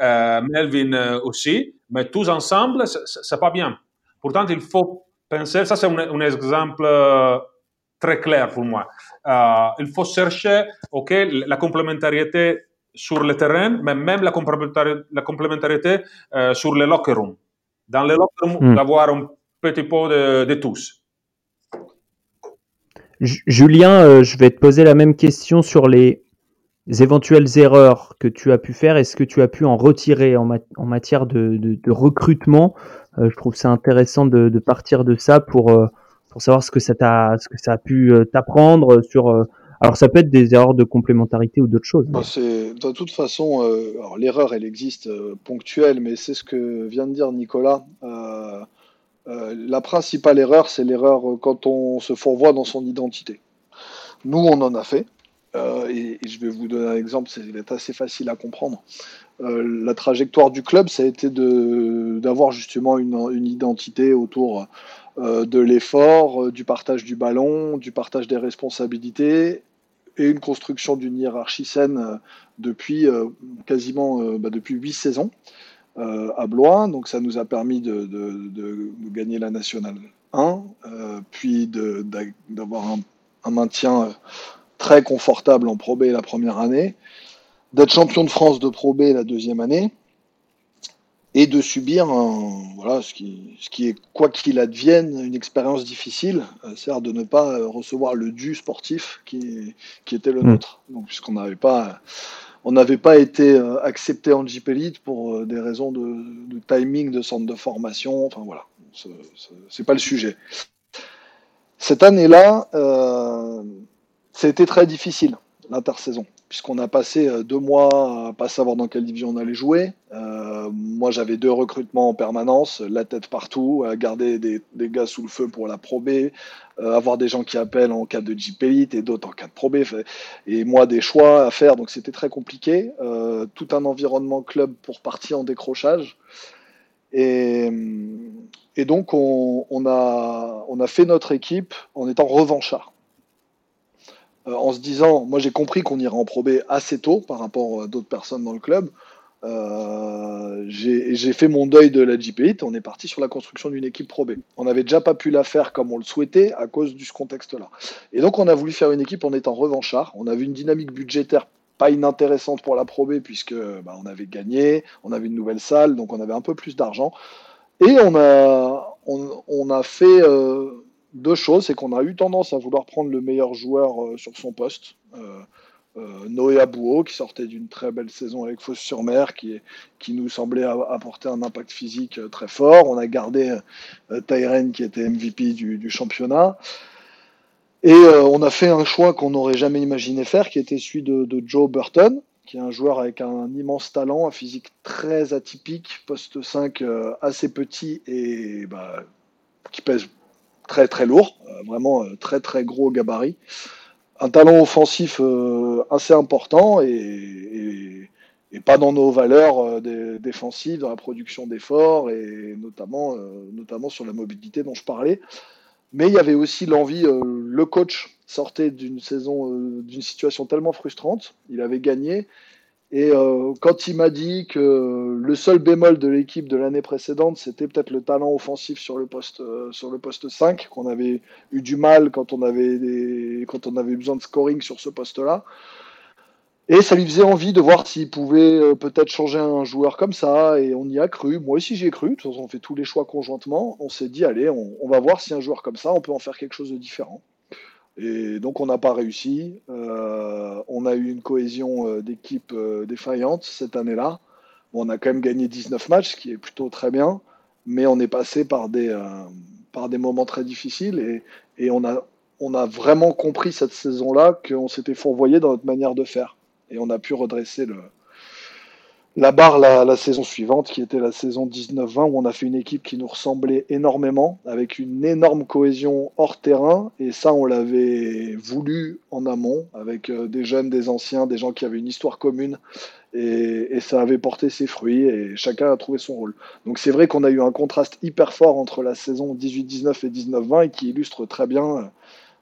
Euh, Melvin euh, aussi. Mais tous ensemble, c'est pas bien. Pourtant, il faut penser, ça c'est un, un, exemple euh, très clair pour moi. Euh, il faut chercher, ok, la complémentarité sur le terrain, mais même la complémentarité, la complémentarité euh, sur le locker room. Dans le locker room, mm. d'avoir un petit peu de, de tous. Julien, euh, je vais te poser la même question sur les éventuelles erreurs que tu as pu faire. Est-ce que tu as pu en retirer en, ma en matière de, recrutement? Euh, Je trouve ça intéressant de, partir de ça pour, euh, pour savoir ce que ça, a, ce que ça a pu t'apprendre sur. Alors ça peut être des erreurs de complémentarité ou d'autres choses. Bah, de toute façon, l'erreur elle existe ponctuelle, mais c'est ce que vient de dire Nicolas. La principale erreur, c'est l'erreur quand on se fourvoie dans son identité. Nous, on en a fait. Euh, et, je vais vous donner un exemple, c'est assez facile à comprendre. Euh, la trajectoire du club, ça a été d'avoir justement une, identité autour euh, de l'effort, euh, du partage du ballon, du partage des responsabilités et une construction d'une hiérarchie saine euh, depuis quasiment bah, depuis huit saisons euh, à Blois. Donc ça nous a permis de, de, de gagner la nationale 1, euh, puis d'avoir un, un, maintien euh, très confortable en Pro B la première année, d'être champion de France de Pro B la deuxième année, et de subir un, voilà, ce, qui, ce qui est, quoi qu'il advienne, une expérience difficile, euh, c'est-à-dire de ne pas recevoir le dû sportif qui, qui était le mmh. nôtre. Donc, puisqu'on n'avait pas on n'avait pas été euh, accepté en Jeep pour euh, des raisons de, timing de centre de formation. Enfin voilà, c'est pas le sujet. Cette année-là, euh, été très difficile, l'intersaison puisqu'on a passé euh, deux mois à pas savoir dans quelle division on allait jouer. Euh, moi, j'avais deux recrutements en permanence, la tête partout, à garder des, gars sous le feu pour la Pro B, euh, avoir des gens qui appellent en cas de Jeep et d'autres en cas de Pro B, et moi des choix à faire, donc c'était très compliqué. Tout un environnement club pour partir en décrochage. Et, donc, on, on, a, on a fait notre équipe en étant revanchard. Euh, en se disant, moi j'ai compris qu'on irait en Pro B assez tôt par rapport à d'autres personnes dans le club. Euh, j'ai fait mon deuil de la JP on est parti sur la construction d'une équipe Pro B. On n'avait déjà pas pu la faire comme on le souhaitait à cause de ce contexte-là. Et donc on a voulu faire une équipe en étant revanchard. On avait une dynamique budgétaire pas inintéressante pour la Pro B puisque bah, on avait gagné, on avait une nouvelle salle, donc on avait un peu plus d'argent. Et on a, fait euh, deux choses, c'est qu'on a eu tendance à vouloir prendre le meilleur joueur euh, sur son poste. Euh, euh, Noé Abouo, qui sortait d'une très belle saison avec Fosse-sur-Mer, qui, qui nous semblait apporter un impact physique très fort. On a gardé Tyren, qui était MVP du, championnat. Et on a fait un choix qu'on n'aurait jamais imaginé faire, qui était celui de, Joe Burton, qui est un joueur avec un immense talent, un physique très atypique, poste 5 assez petit et bah, qui pèse très très lourd, vraiment très très gros gabarit. Un talent offensif euh, assez important et, pas dans nos valeurs euh, défensives, dans la production d'efforts et notamment, euh, notamment sur la mobilité dont je parlais. Mais il y avait aussi l'envie, le coach sortait d'une saison, d'une situation tellement frustrante, il avait gagné, et euh, quand il m'a dit que le seul bémol de l'équipe de l'année précédente, c'était peut-être le talent offensif sur le poste, euh, sur le poste 5, qu'on avait eu du mal quand on avait, des, quand on avait besoin de scoring sur ce poste-là. Et ça lui faisait envie de voir s'il pouvait euh, peut-être changer un joueur comme ça, et on y a cru. Moi aussi j'y ai cru, de toute façon on fait tous les choix conjointement. On s'est dit, allez, on, on va voir si un joueur comme ça, on peut en faire quelque chose de différent. Et donc on n'a pas réussi. Euh, on a eu une cohésion euh, d'équipe euh, défaillante cette année-là. on a quand même gagné 19 matchs, ce qui est plutôt très bien, mais on est passé par des, moments très difficiles et, et on, a, on a vraiment compris cette saison-là qu'on s'était fourvoyé dans notre manière de faire. Et on a pu redresser le, la barre la, saison suivante, qui était la saison 19-20, où on a fait une équipe qui nous ressemblait énormément, avec une énorme cohésion hors terrain, et ça, on l'avait voulu en amont, avec euh, des jeunes, des anciens, des gens qui avaient une histoire commune, et, ça avait porté ses fruits, et chacun a trouvé son rôle. Donc c'est vrai qu'on a eu un contraste hyper fort entre la saison 18-19 et 19-20, et qui illustre très bien euh,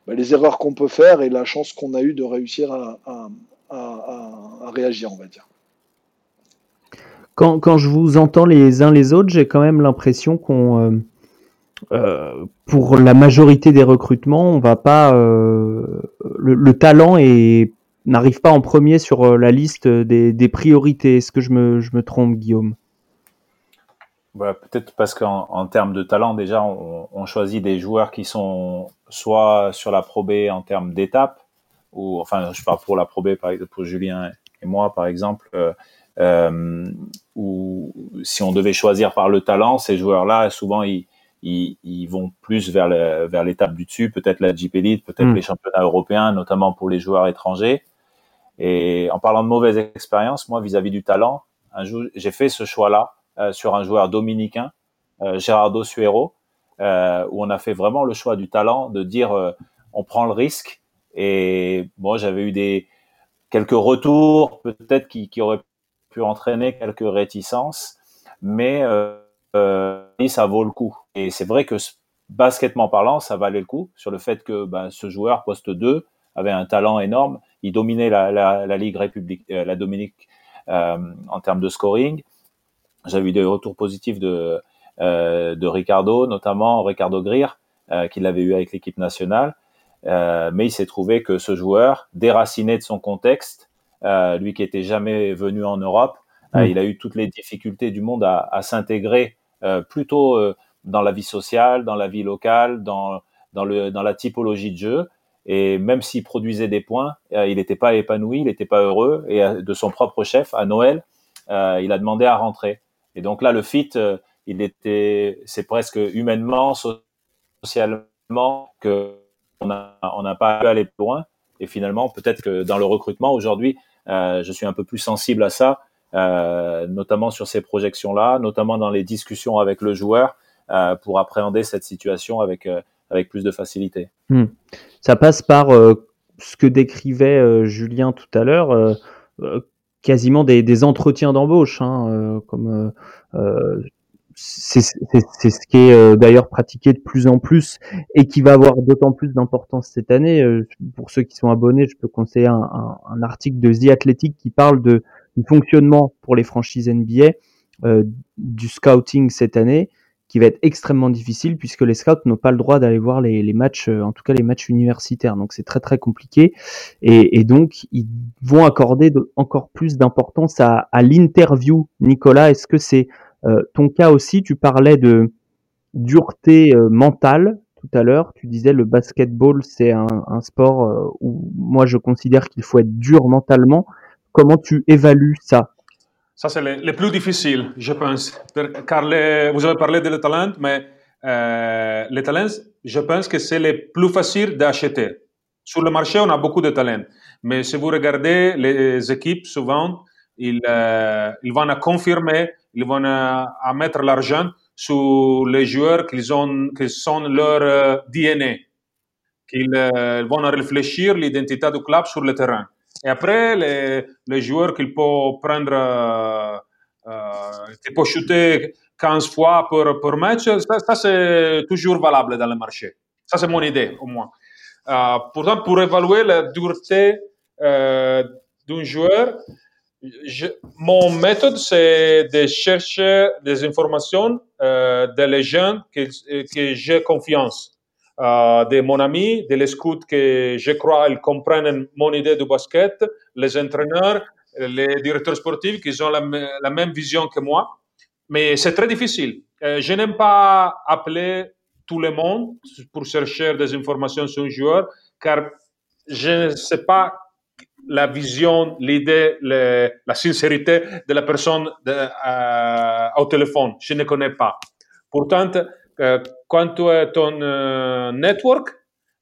bah, les erreurs qu'on peut faire et la chance qu'on a eu de réussir à réagir, on va dire quand, je vous entends les uns les autres, j'ai quand même l'impression qu'on, euh, euh, pour la majorité des recrutements, on va pas, euh, le, talent n'arrive pas en premier sur la liste des, priorités. Est-ce que je me, je me trompe, Guillaume? Bah, Peut-être parce qu'en en termes de talent, déjà, on, choisit des joueurs qui sont soit sur la Pro B en termes d'étape, ou enfin, je parle pour la Pro B, par exemple, pour Julien et moi, par exemple. Ou si on devait choisir par le talent, ces joueurs-là, souvent, ils, ils, ils, vont plus vers vers l'étape du dessus, peut-être la Jeep Elite, peut-être hmm. les championnats européens, notamment pour les joueurs étrangers. Et en parlant de mauvaise expérience, moi, vis-à-vis du talent, un j'ai fait ce choix-là euh, sur un joueur dominicain, euh, Gerardo Suero, euh, où on a fait vraiment le choix du talent, de dire euh, on prend le risque. Et bon, j'avais eu des quelques retours, peut-être qui, qui auraient pu entraîner quelques réticences, mais euh, euh, ça vaut le coup. Et c'est vrai que basketement parlant, ça valait le coup sur le fait que ben, ce joueur poste 2 avait un talent énorme. Il dominait la, la, la Ligue République, euh, la Dominique euh, en termes de scoring. J'avais eu des retours positifs de, euh, de Ricardo, notamment Ricardo Greer, euh, qui l'avait eu avec l'équipe nationale. mais il s'est trouvé que ce joueur, déraciné de son contexte, euh, lui qui était jamais venu en Europe, euh, il a eu toutes les difficultés du monde à, à s'intégrer euh, plutôt dans la vie sociale, dans la vie locale, dans, dans, le, dans la typologie de jeu. Et même s'il produisait des points, il n'était pas épanoui, il n'était pas heureux. Et de son propre chef, à Noël, il a demandé à rentrer. Et donc là, le fit, il était, c'est presque humainement, socialement, que on n'a on n'a pas pu aller plus loin. Et finalement, peut-être que dans le recrutement aujourd'hui, euh, je suis un peu plus sensible à ça, euh, notamment sur ces projections-là, notamment dans les discussions avec le joueur euh, pour appréhender cette situation avec avec plus de facilité. Hmm. Ça passe par ce que décrivait Julien tout à l'heure, quasiment des, des entretiens d'embauche, hein, comme c'est ce qui est euh, d'ailleurs pratiqué de plus en plus et qui va avoir d'autant plus d'importance cette année. Euh, pour ceux qui sont abonnés, je peux conseiller un, un, un, article de The Athletic qui parle de, du fonctionnement pour les franchises NBA du scouting cette année qui va être extrêmement difficile puisque les scouts n'ont pas le droit d'aller voir les, les, matchs, en tout cas les matchs universitaires. Donc c'est très très compliqué et, et, donc ils vont accorder de, encore plus d'importance à, à l'interview. Nicolas, est-ce que c'est ton cas aussi Tu parlais de dureté mentale tout à l'heure. Tu disais le basketball, c'est un, sport euh, où moi je considère qu'il faut être dur mentalement. Comment tu évalues ça? Ça, c'est le, plus difficile, je pense. Car vous avez parlé de le talent, mais euh, les talents, je pense que c'est le plus facile d'acheter. Sur le marché, on a beaucoup de talents. Mais si vous regardez les équipes, souvent, ils, euh, ils vont confirmer, ils vont à, à mettre l'argent sur les joueurs qu'ils ont, qui sont leur euh, DNA, qu'ils euh, vont réfléchir l'identité du club sur le terrain. Et après, les, les joueurs qu'ils peuvent prendre, euh, euh qu'ils peuvent shooter 15 fois pour, pour match, ça, c'est toujours valable dans le marché. Ça, c'est mon idée, au moins. Euh, pourtant, pour évaluer la dureté euh, d'un joueur, mon méthode, c'est de chercher des informations euh, de les gens que, que j'ai confiance. Euh, de mon ami, de les que je crois ils comprennent mon idée du basket, les entraîneurs, les directeurs sportifs qui ont la, la même vision que moi. Mais c'est très difficile. Euh, je n'aime pas appeler tout le monde pour chercher des informations sur un joueur, car je ne sais pas la vision, l'idée, la sincérité de la personne euh, au téléphone. Je ne connais pas. Pourtant, euh, quand tu es ton euh, network,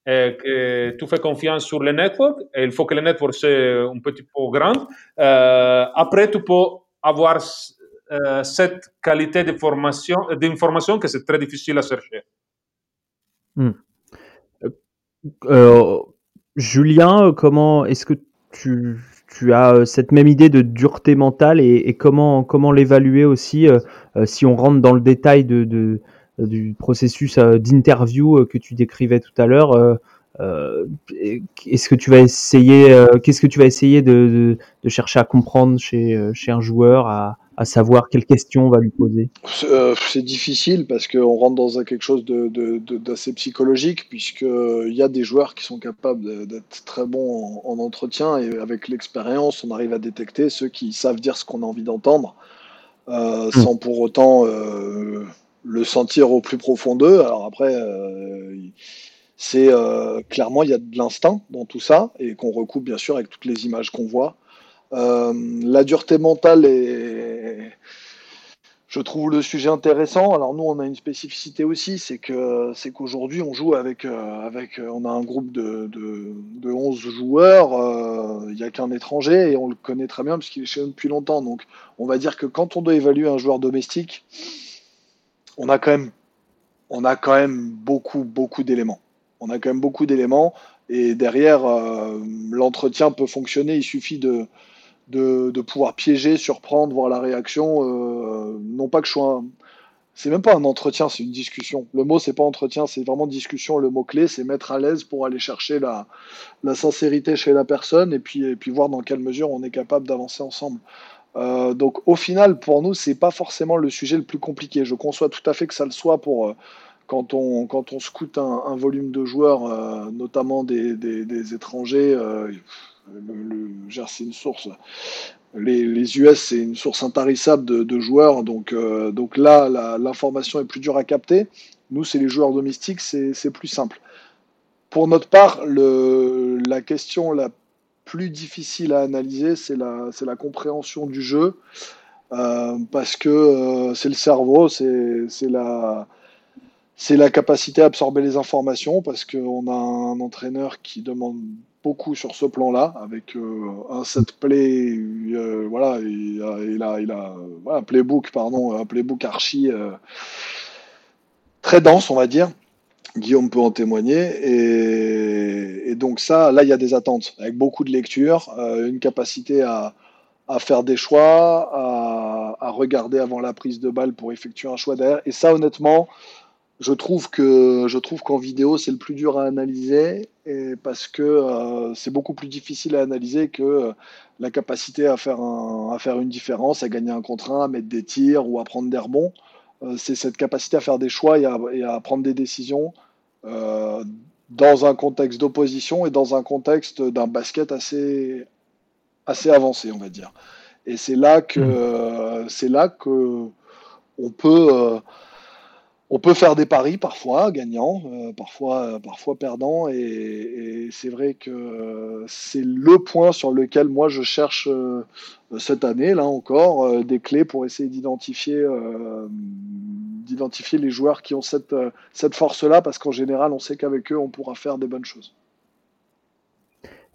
et que tu fais confiance sur le network, et il faut que le network soit un petit peu grand, après tu peux avoir cette qualité d'information que c'est très difficile à chercher. Hmm. Julien, comment est-ce que tu, tu as euh, cette même idée de dureté mentale et, comment, comment l'évaluer aussi euh, euh, si on rentre dans le détail de, de du processus d'interview que tu décrivais tout à l'heure. Est-ce que tu vas essayer, qu'est-ce que tu vas essayer de, de, de, chercher à comprendre chez, chez un joueur, à, à savoir quelles questions on va lui poser? Euh, C'est difficile parce qu'on rentre dans quelque chose d'assez psychologique, puisqu'il euh, y a des joueurs qui sont capables d'être très bons en, entretien, et avec l'expérience, on arrive à détecter ceux qui savent dire ce qu'on a envie d'entendre, euh, mmh. sans pour autant euh, le sentir au plus profond d'eux. Alors après, euh, c'est clairement, il y a de l'instinct dans tout ça, et qu'on recoupe bien sûr avec toutes les images qu'on voit. Euh, la dureté mentale est, je trouve le sujet intéressant. Alors nous, on a une spécificité aussi, c'est que c'est qu'aujourd'hui, on joue avec euh, avec, on a un groupe de de, de 11 joueurs. Euh, il n'y a qu'un étranger et on le connaît très bien parce qu'il est chez nous depuis longtemps. Donc, on va dire que quand on doit évaluer un joueur domestique, on a quand même on a quand même beaucoup beaucoup d'éléments. On a quand même beaucoup d'éléments et derrière l'entretien peut fonctionner. Il suffit de de, de, pouvoir piéger, surprendre, voir la réaction. Euh, non pas que je sois un... C'est même pas un entretien, c'est une discussion. Le mot, c'est pas entretien, c'est vraiment discussion. Le mot-clé, c'est mettre à l'aise pour aller chercher la, la, sincérité chez la personne et puis, et puis voir dans quelle mesure on est capable d'avancer ensemble. Euh, donc au final, pour nous, c'est pas forcément le sujet le plus compliqué. Je conçois tout à fait que ça le soit pour euh, quand on quand on scoute un, un volume de joueurs, euh, notamment des, des, étrangers. Euh, le, c'est une source. Les, les US, c'est une source intarissable de, de joueurs, donc, euh, donc là, l'information est plus dure à capter. Nous, c'est les joueurs domestiques, c'est plus simple. Pour notre part, le, la question la plus difficile à analyser, c'est la, la compréhension du jeu, parce que c'est le cerveau, c'est la, c'est la capacité à absorber les informations, parce qu'on a un entraîneur qui demande beaucoup sur ce plan-là, avec euh, un set play, euh, voilà, il a, il a, il a voilà, un playbook, pardon, un playbook archi euh, très dense, on va dire. Guillaume peut en témoigner. Et, et donc ça, là, il y a des attentes, avec beaucoup de lecture, une capacité à, à, faire des choix, à, à, regarder avant la prise de balle pour effectuer un choix derrière. Et ça, honnêtement, je trouve que je trouve qu'en vidéo c'est le plus dur à analyser et parce que euh, c'est beaucoup plus difficile à analyser que euh, la capacité à faire un, à faire une différence, à gagner un contre un, à mettre des tirs ou à prendre des rebonds. Euh, c'est cette capacité à faire des choix et à, et à prendre des décisions dans un contexte d'opposition et dans un contexte d'un basket assez assez avancé, on va dire. Et c'est là que mmh. c'est là que on peut on peut faire des paris parfois gagnants, euh, parfois, euh, parfois perdants, et, c'est vrai que c'est le point sur lequel moi je cherche euh, cette année, là encore, des clés pour essayer d'identifier, d'identifier les joueurs qui ont cette, force-là, parce qu'en général, on sait qu'avec eux, on pourra faire des bonnes choses.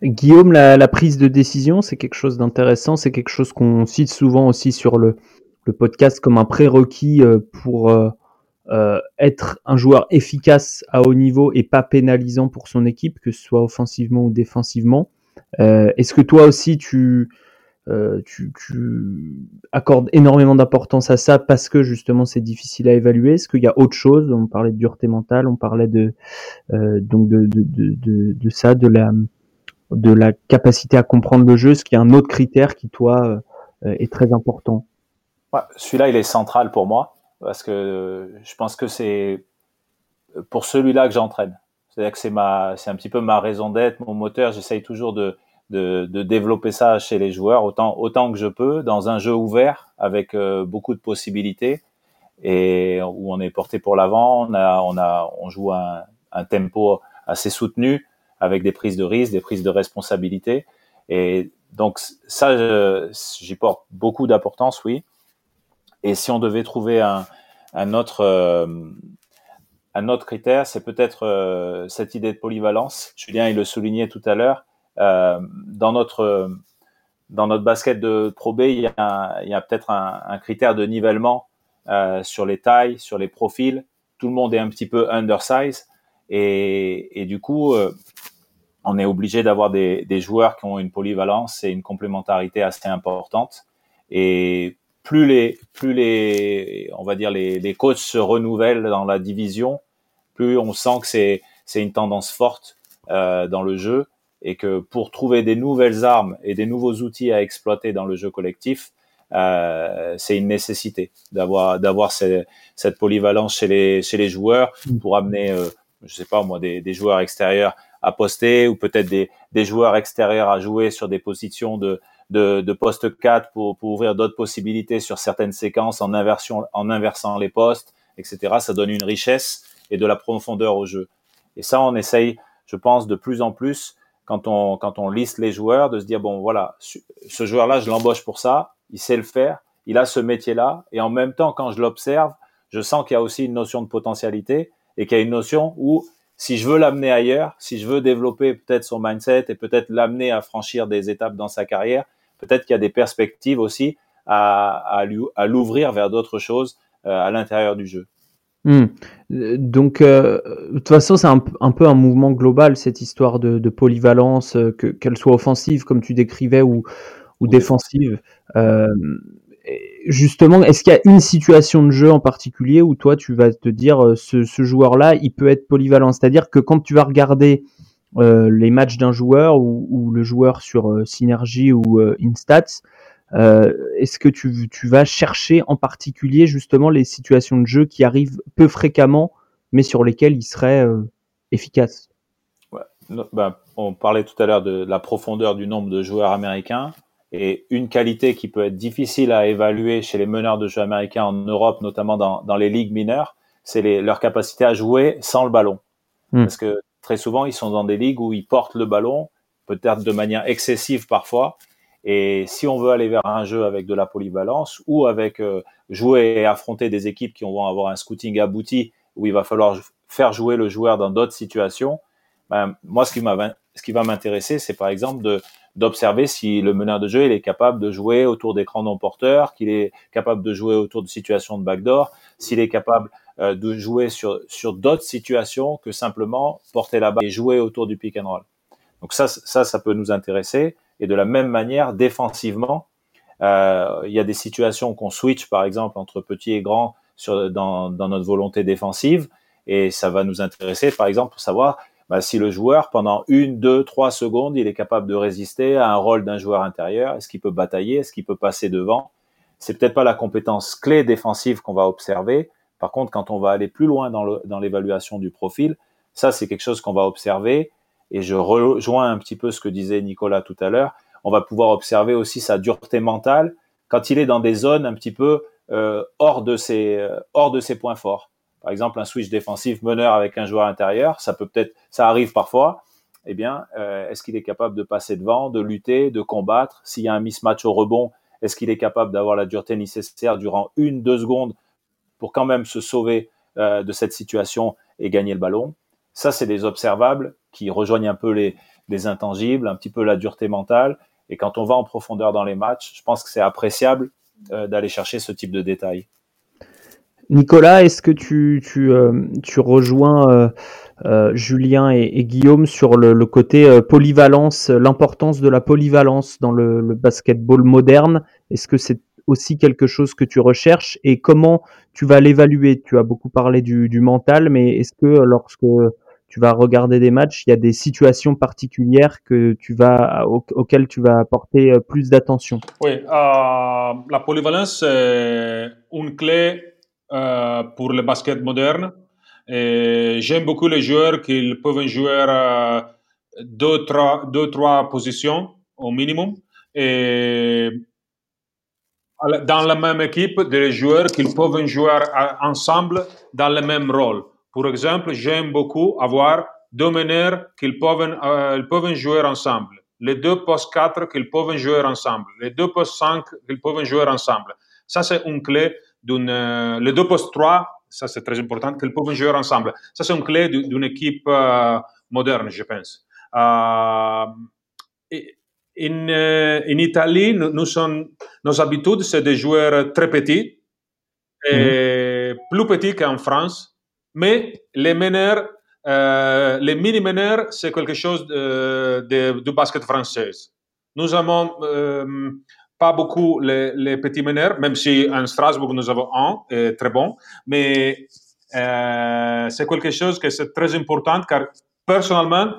Guillaume, la, prise de décision, c'est quelque chose d'intéressant, c'est quelque chose qu'on cite souvent aussi sur le podcast comme un prérequis pour euh, être un joueur efficace à haut niveau et pas pénalisant pour son équipe, que ce soit offensivement ou défensivement. Euh, est-ce que toi aussi tu, euh, tu, tu, accordes énormément d'importance à ça parce que justement c'est difficile à évaluer? Est-ce qu'il y a autre chose? On parlait de dureté mentale, on parlait de donc de, de, de, de, ça, de la de la capacité à comprendre le jeu. Qu'il y a un autre critère qui toi est très important? Ouais, Celui-là, il est central pour moi parce que je pense que c'est pour celui-là que j'entraîne. C'est-à-dire que c'est ma, c'est un petit peu ma raison d'être, mon moteur. J'essaye toujours de, de, de, développer ça chez les joueurs autant, autant que je peux dans un jeu ouvert avec euh, beaucoup de possibilités et où on est porté pour l'avant. On a, on a, on joue un, un tempo assez soutenu avec des prises de risque, des prises de responsabilité. Et donc ça, j'y porte beaucoup d'importance, oui. Et si on devait trouver un, un autre euh, un autre critère, c'est peut-être euh, cette idée de polyvalence. Julien, il le soulignait tout à l'heure. Euh, dans notre dans notre basket de Pro B, il y a, peut-être un, critère de nivellement sur les tailles, sur les profils. Tout le monde est un petit peu undersize et, et du coup, on est obligé d'avoir des, des joueurs qui ont une polyvalence et une complémentarité assez importante. Et plus les, plus les, on va dire les, les coachs se renouvellent dans la division, plus on sent que c'est, c'est une tendance forte euh, dans le jeu et que pour trouver des nouvelles armes et des nouveaux outils à exploiter dans le jeu collectif, euh, c'est une nécessité d'avoir d'avoir cette, cette polyvalence chez les chez les joueurs pour amener, euh, je sais pas moi, des, des joueurs extérieurs à poster ou peut-être des, des joueurs extérieurs à jouer sur des positions de de, de poste 4 pour, pour ouvrir d'autres possibilités sur certaines séquences en, inversion, en inversant les postes, etc. Ça donne une richesse et de la profondeur au jeu. Et ça, on essaye, je pense, de plus en plus quand on, quand on liste les joueurs, de se dire, bon, voilà, ce joueur-là, je l'embauche pour ça, il sait le faire, il a ce métier-là, et en même temps, quand je l'observe, je sens qu'il y a aussi une notion de potentialité et qu'il y a une notion où si je veux l'amener ailleurs, si je veux développer peut-être son mindset et peut-être l'amener à franchir des étapes dans sa carrière, peut-être qu'il y a des perspectives aussi à, à, l'ouvrir vers d'autres choses euh, à l'intérieur du jeu. Hmm. Donc, euh, de toute façon, c'est un, peu un mouvement global, cette histoire de, polyvalence, euh, que, qu'elle soit offensive, comme tu décrivais, ou, ou défensive. justement, est-ce qu'il y a une situation de jeu en particulier où toi, tu vas te dire, ce, ce joueur-là, il peut être polyvalent? C'est-à-dire que quand tu vas regarder euh, les matchs d'un joueur ou, le joueur sur euh, Synergy ou euh, Instats, est-ce que tu, tu, vas chercher en particulier justement les situations de jeu qui arrivent peu fréquemment, mais sur lesquelles il serait efficace? Ouais. ben, On parlait tout à l'heure de, la profondeur du nombre de joueurs américains. Et une qualité qui peut être difficile à évaluer chez les meneurs de jeu américains en Europe, notamment dans, dans les ligues mineures, c'est leur capacité à jouer sans le ballon. Hmm. Parce que très souvent, ils sont dans des ligues où ils portent le ballon, peut-être de manière excessive parfois. Et si on veut aller vers un jeu avec de la polyvalence ou avec euh, jouer et affronter des équipes qui vont avoir un scouting abouti où il va falloir faire jouer le joueur dans d'autres situations, ben, moi, ce qui, ce qui va m'intéresser, c'est par exemple d'observer si le meneur de jeu il est capable de jouer autour d'écrans non porteurs, qu'il est capable de jouer autour de situations de backdoor, s'il est capable euh, de jouer sur, sur d'autres situations que simplement porter la balle et jouer autour du pick and roll. Donc ça, ça, ça peut nous intéresser. Et de la même manière, défensivement, euh, il y a des situations qu'on switch, par exemple, entre petit et grand sur, dans, dans notre volonté défensive. Et ça va nous intéresser, par exemple, pour savoir bah, si le joueur, pendant une, deux, trois secondes, il est capable de résister à un rôle d'un joueur intérieur. Est-ce qu'il peut batailler Est-ce qu'il peut passer devant? C'est peut-être pas la compétence clé défensive qu'on va observer. Par contre, quand on va aller plus loin dans l'évaluation du profil, ça, c'est quelque chose qu'on va observer. Et je rejoins un petit peu ce que disait Nicolas tout à l'heure. On va pouvoir observer aussi sa dureté mentale quand il est dans des zones un petit peu euh, hors de ses euh, hors de ses points forts. Par exemple, un switch défensif meneur avec un joueur intérieur, ça peut peut-être, ça arrive parfois. Eh bien, euh, est-ce qu'il est capable de passer devant, de lutter, de combattre? S'il y a un mismatch au rebond, est-ce qu'il est capable d'avoir la dureté nécessaire durant une, deux secondes pour quand même se sauver euh, de cette situation et gagner le ballon Ça, c'est des observables qui rejoignent un peu les, les intangibles, un petit peu la dureté mentale. Et quand on va en profondeur dans les matchs, je pense que c'est appréciable euh, d'aller chercher ce type de détails. Nicolas, est-ce que tu, euh, rejoins Julien et, Guillaume sur le, côté polyvalence, l'importance de la polyvalence dans le, basketball moderne? Est-ce que c'est aussi quelque chose que tu recherches? Et comment tu vas l'évaluer Tu as beaucoup parlé du, mental, mais est-ce que lorsque tu vas regarder des matchs, il y a des situations particulières que tu vas, auxquelles tu vas apporter plus d'attention? Oui, la polyvalence, c'est une clé euh, pour le basket moderne. J'aime beaucoup les joueurs qui peuvent jouer euh, deux, trois, deux, trois positions au minimum. Dans la même équipe, des joueurs qui peuvent jouer ensemble dans le même rôle. Pour exemple, j'aime beaucoup avoir deux meneurs qui peuvent, euh, jouer ensemble. Les deux postes 4 qu'ils peuvent jouer ensemble. Les deux postes 5 qu'ils peuvent jouer ensemble. Ça, c'est une clé d'une, euh, les deux postes 3, ça c'est très important, qu'ils peuvent jouer ensemble. Ça c'est une clé d'une équipe euh, moderne, je pense. Euh, in, in Italie, nous, sommes, nos habitudes, c'est de joueurs très petits, et mhm. plus petits qu'en France, mais les meneurs, les mini-meneurs, c'est quelque chose du basket français. Nous avons pas beaucoup les, petits meneurs, même si en Strasbourg nous avons un très bon, mais euh, c'est quelque chose que c'est très important car personnellement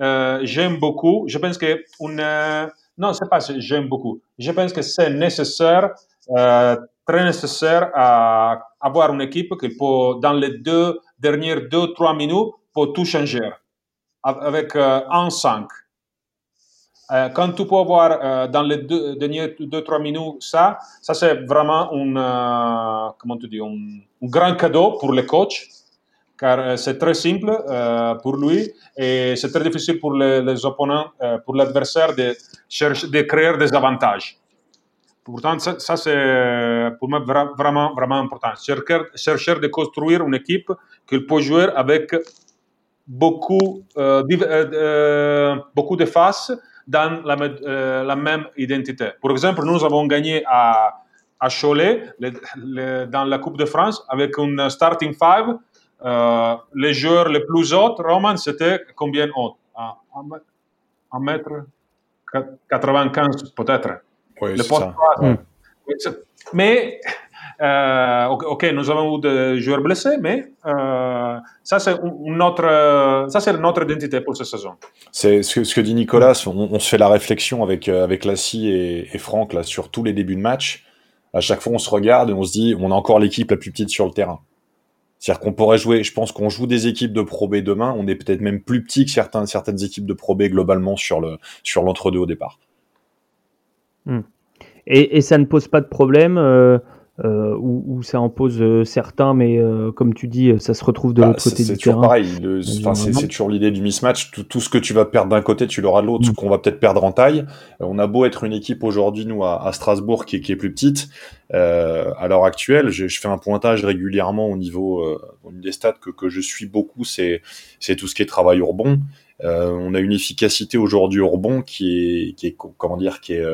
euh, j'aime beaucoup. Je pense que une non c'est pas j'aime beaucoup. Je pense que c'est nécessaire, euh, très nécessaire à avoir une équipe qui peut dans les deux dernières deux trois minutes peut tout changer avec un 5 euh, quand tu peux avoir euh, dans les deux, derniers 2-3 minutes ça, ça c'est vraiment un, euh, comment tu dis, un, grand cadeau pour le coach, car c'est très simple pour lui et c'est très difficile pour les, opponents, pour l'adversaire de, chercher, de créer des avantages. Pourtant, ça, c'est pour moi vraiment, vraiment important. Chercher, de construire une équipe qu'il peut jouer avec beaucoup, beaucoup de faces dans la, euh, même identité. Par exemple, nous avons gagné à, Cholet dans la Coupe de France avec une starting five. Euh, les joueurs les plus hauts, Roman, c'était combien haut Un mètre 95 peut-être. Oui, c'est ça. Hmm. Mais euh, ok, nous avons eu des joueurs blessés, mais euh, ça, c'est notre, ça, c'est notre identité pour cette saison. C'est ce, ce, que dit Nicolas. On, se fait la réflexion avec, avec Lassie et, et, Franck là, sur tous les débuts de match. À chaque fois, on se regarde et on se dit, on a encore l'équipe la plus petite sur le terrain. C'est-à-dire qu'on pourrait jouer, je pense qu'on joue des équipes de Pro demain, on est peut-être même plus petit que certaines équipes de Pro globalement sur le sur l'entre-deux au départ. Hmm. Et, et, ça ne pose pas de problème euh, euh, où, ça en pose euh, certains, mais euh, comme tu dis, ça se retrouve de bah, l'autre côté du terrain. Pareil, c'est toujours l'idée du mismatch. Tout, ce que tu vas perdre d'un côté, tu l'auras de l'autre, ce mm. qu'on va peut-être perdre en taille. on a beau être une équipe aujourd'hui, nous, à, Strasbourg, qui, qui, est plus petite. à l'heure actuelle, je, fais un pointage régulièrement au niveau des stats que, que je suis beaucoup, c'est tout ce qui est travail rebond. on a une efficacité aujourd'hui qui est, qui est comment dire, qui est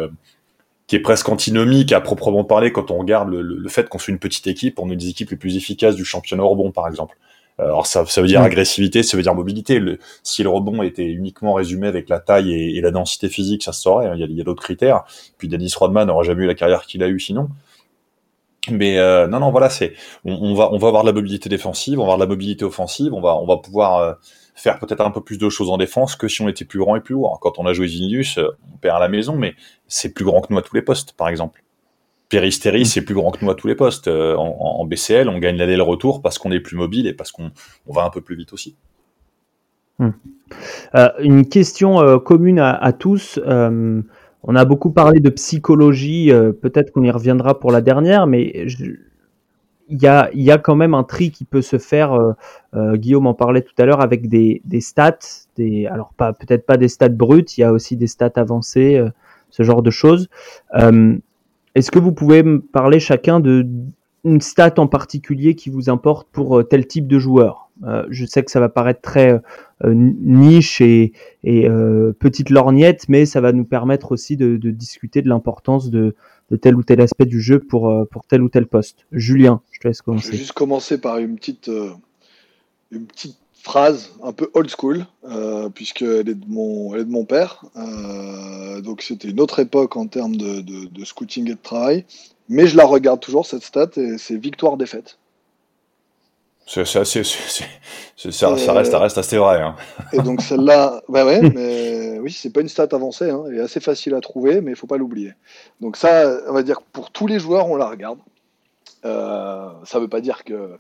qui est presque antinomique à proprement parler quand on regarde le, le fait qu'on soit une petite équipe, on est des équipes les plus efficaces du championnat rebond, par exemple. Euh, alors ça, ça veut dire agressivité, ça veut dire mobilité. Le, si le rebond était uniquement résumé avec la taille et, et la densité physique, ça se saurait. Hein. Il y a, a d'autres critères. Puis Dennis Rodman n'aura jamais eu la carrière qu'il a eu sinon. Mais euh, non, non, voilà, c'est on, va on va avoir de la mobilité défensive, on va avoir de la mobilité offensive, on va on va pouvoir euh, faire peut-être un peu plus de choses en défense que si on était plus grand et plus lourd. Quand on a joué Zinius, euh, on perd à la maison, mais c'est plus grand que nous à tous les postes, par exemple. Péristeri, mm. c'est plus grand que nous à tous les postes. En, BCL, on gagne l'aller le retour parce qu'on est plus mobile et parce qu'on on va un peu plus vite aussi. Mm. une question commune à, à tous. On a beaucoup parlé de psychologie, euh, peut-être qu'on y reviendra pour la dernière, mais il y a, y a, quand même un tri qui peut se faire. Euh, euh, Guillaume en parlait tout à l'heure avec des, des stats, des, alors peut-être pas des stats brutes, il y a aussi des stats avancées, ce genre de choses. Est-ce que vous pouvez me parler chacun de une stat en particulier qui vous importe pour tel type de joueur? Euh, je sais que ça va paraître très euh, niche et, euh, petite lorgnette, mais ça va nous permettre aussi de, discuter de l'importance de, tel ou tel aspect du jeu pour, pour tel ou tel poste. Julien, je te laisse commencer. Je vais juste commencer par une petite, une petite phrase un peu old school, puisqu'elle est, de mon, elle est de mon père. donc c'était une autre époque en termes de, de, scouting et de travail. Mais je la regarde toujours, cette stat, et c'est victoire-défaite. C'est, ça, reste, ça reste assez vrai. Hein. Et donc celle-là, bah ouais, mais oui, c'est pas une stat avancée, hein, elle est assez facile à trouver, mais il faut pas l'oublier. Donc ça, on va dire pour tous les joueurs, on la regarde. Euh, ça veut pas dire que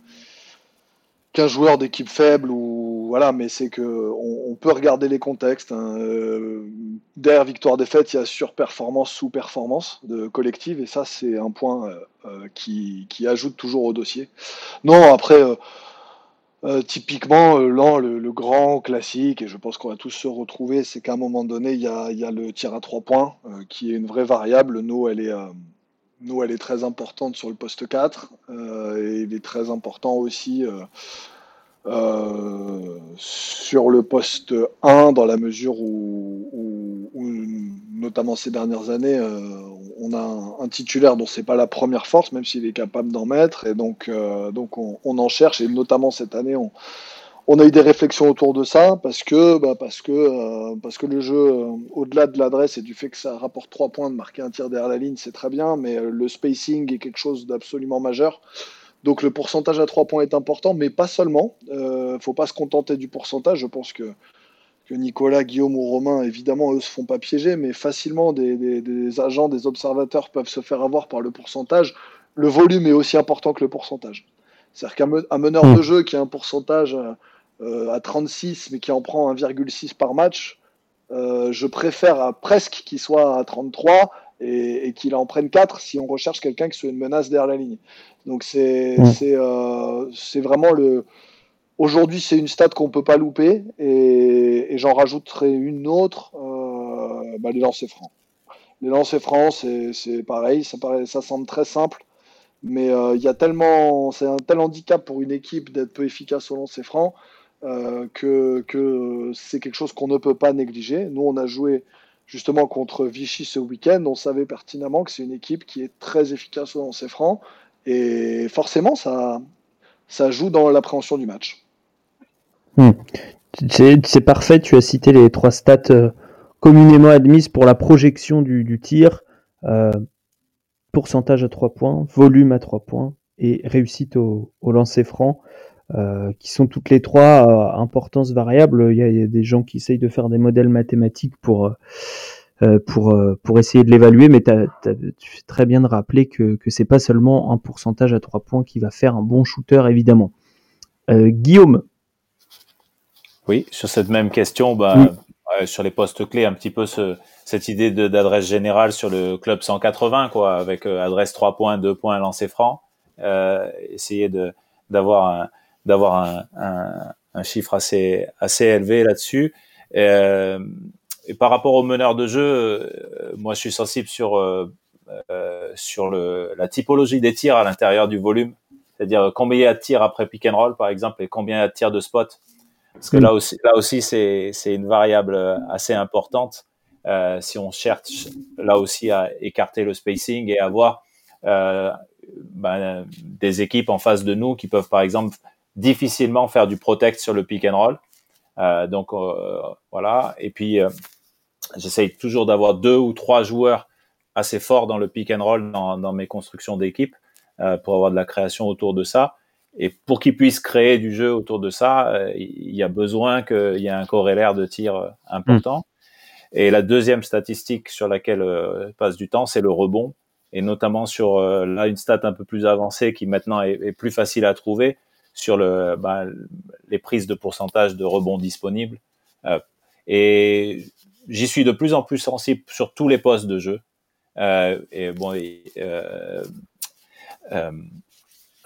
qu'un joueur d'équipe faible ou voilà, mais c'est que on, peut regarder les contextes. Hein. Euh, derrière victoire-défaite, il y a surperformance, sous-performance de collective, et ça c'est un point euh, qui, qui, ajoute toujours au dossier. Non, après euh, typiquement, euh, le, grand classique, et je pense qu'on va tous se retrouver, c'est qu'à un moment donné, il y a, le tir à trois points, euh, qui est une vraie variable. Nous, elle est, nous, elle est très importante sur le poste 4, et il est très important aussi sur le poste 1, dans la mesure où, notamment ces dernières années, on a un, titulaire dont c'est pas la première force, même s'il est capable d'en mettre, et donc, euh, on, en cherche, et notamment cette année, on, a eu des réflexions autour de ça, parce que, bah, parce que, euh, le jeu, euh, au-delà de l'adresse et du fait que ça rapporte 3 points de marquer un tir derrière la ligne, c'est très bien, mais le spacing est quelque chose d'absolument majeur. Donc le pourcentage à 3 points est important, mais pas seulement. ne faut pas se contenter du pourcentage. Je pense que que Nicolas, Guillaume ou Romain, évidemment, eux se font pas piéger, mais facilement des, agents, des observateurs peuvent se faire avoir par le pourcentage. Le volume est aussi important que le pourcentage. C'est-à-dire qu'un meneur de hmm. jeu qui a un pourcentage euh, à 36, mais qui en prend 1,6 par match, euh, je préfère presque qu'il soit à 33 et, qu'il en prenne 4 si on recherche quelqu'un qui soit une menace derrière la ligne. Donc c'est hmm. euh, vraiment le, Aujourd'hui, c'est une stat qu'on peut pas louper et, j'en rajouterai une autre, euh, bah, les lancers francs. Les lancers francs, c'est pareil, ça, paraît, ça semble très simple, mais euh, il y a tellement, c'est un tel handicap pour une équipe d'être peu efficace au lancer franc que, que c'est quelque chose qu'on ne peut pas négliger. Nous, on a joué justement contre Vichy ce week-end, on savait pertinemment que c'est une équipe qui est très efficace au lancer franc et forcément, ça, joue dans l'appréhension du match. Hmm. C'est parfait, tu as cité les trois stats euh, communément admises pour la projection du, tir. Euh, pourcentage à 3 points, volume à 3 points et réussite au, lancer franc, euh, qui sont toutes les trois à importance variable. Il y, a, des gens qui essayent de faire des modèles mathématiques pour, pour, pour essayer de l'évaluer, mais tu fais très bien de rappeler que, que c'est pas seulement un pourcentage à 3 points qui va faire un bon shooter, évidemment. Guillaume, oui, sur cette même question, bah, sur les postes clés, un petit peu ce, cette idée d'adresse générale sur le club 180, quoi, avec euh, adresse 3 points, 2 points, lancer franc. Euh, essayer de d'avoir un, d'avoir un, un, un, chiffre assez assez élevé là-dessus. Euh, et par rapport au meneur de jeu, euh, moi je suis sensible sur euh, sur le, la typologie des tirs à l'intérieur du volume, c'est-à-dire combien il y a de tirs après pick and roll par exemple et combien il y a de tirs de spot. Parce que là aussi, là aussi, c'est c'est une variable euh, assez importante euh, si on cherche là aussi à écarter le spacing et avoir euh, ben, des équipes en face de nous qui peuvent par exemple difficilement faire du protect sur le pick and roll. Euh, donc euh, voilà. Et puis euh, j'essaye toujours d'avoir deux ou trois joueurs assez forts dans le pick and roll dans, dans mes constructions d'équipe. pour avoir de la création autour de ça. Et pour qu'ils puissent créer du jeu autour de ça, il y a besoin qu'il y ait un corrélaire de tir important. Et la deuxième statistique sur laquelle passe du temps, c'est le rebond et notamment sur là une stat un peu plus avancée qui maintenant est, plus facile à trouver sur le, bah, les prises de pourcentage de rebond disponibles. et j'y suis de plus en plus sensible sur tous les postes de jeu. Euh, et bon, euh, euh,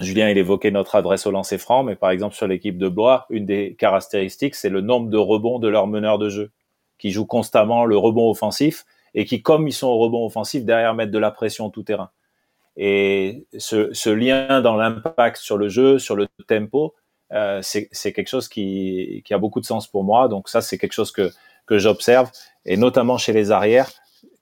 Julien, il évoquait notre adresse au lancer franc, mais par exemple sur l'équipe de Blois, une des caractéristiques, c'est le nombre de rebonds de leurs meneurs de jeu, qui jouent constamment le rebond offensif et qui, comme ils sont au rebond offensif, derrière mettent de la pression tout terrain. Et ce, ce lien dans l'impact sur le jeu, sur le tempo, euh, c'est quelque chose qui, qui, a beaucoup de sens pour moi. Donc ça, c'est quelque chose que, que j'observe, et notamment chez les arrières,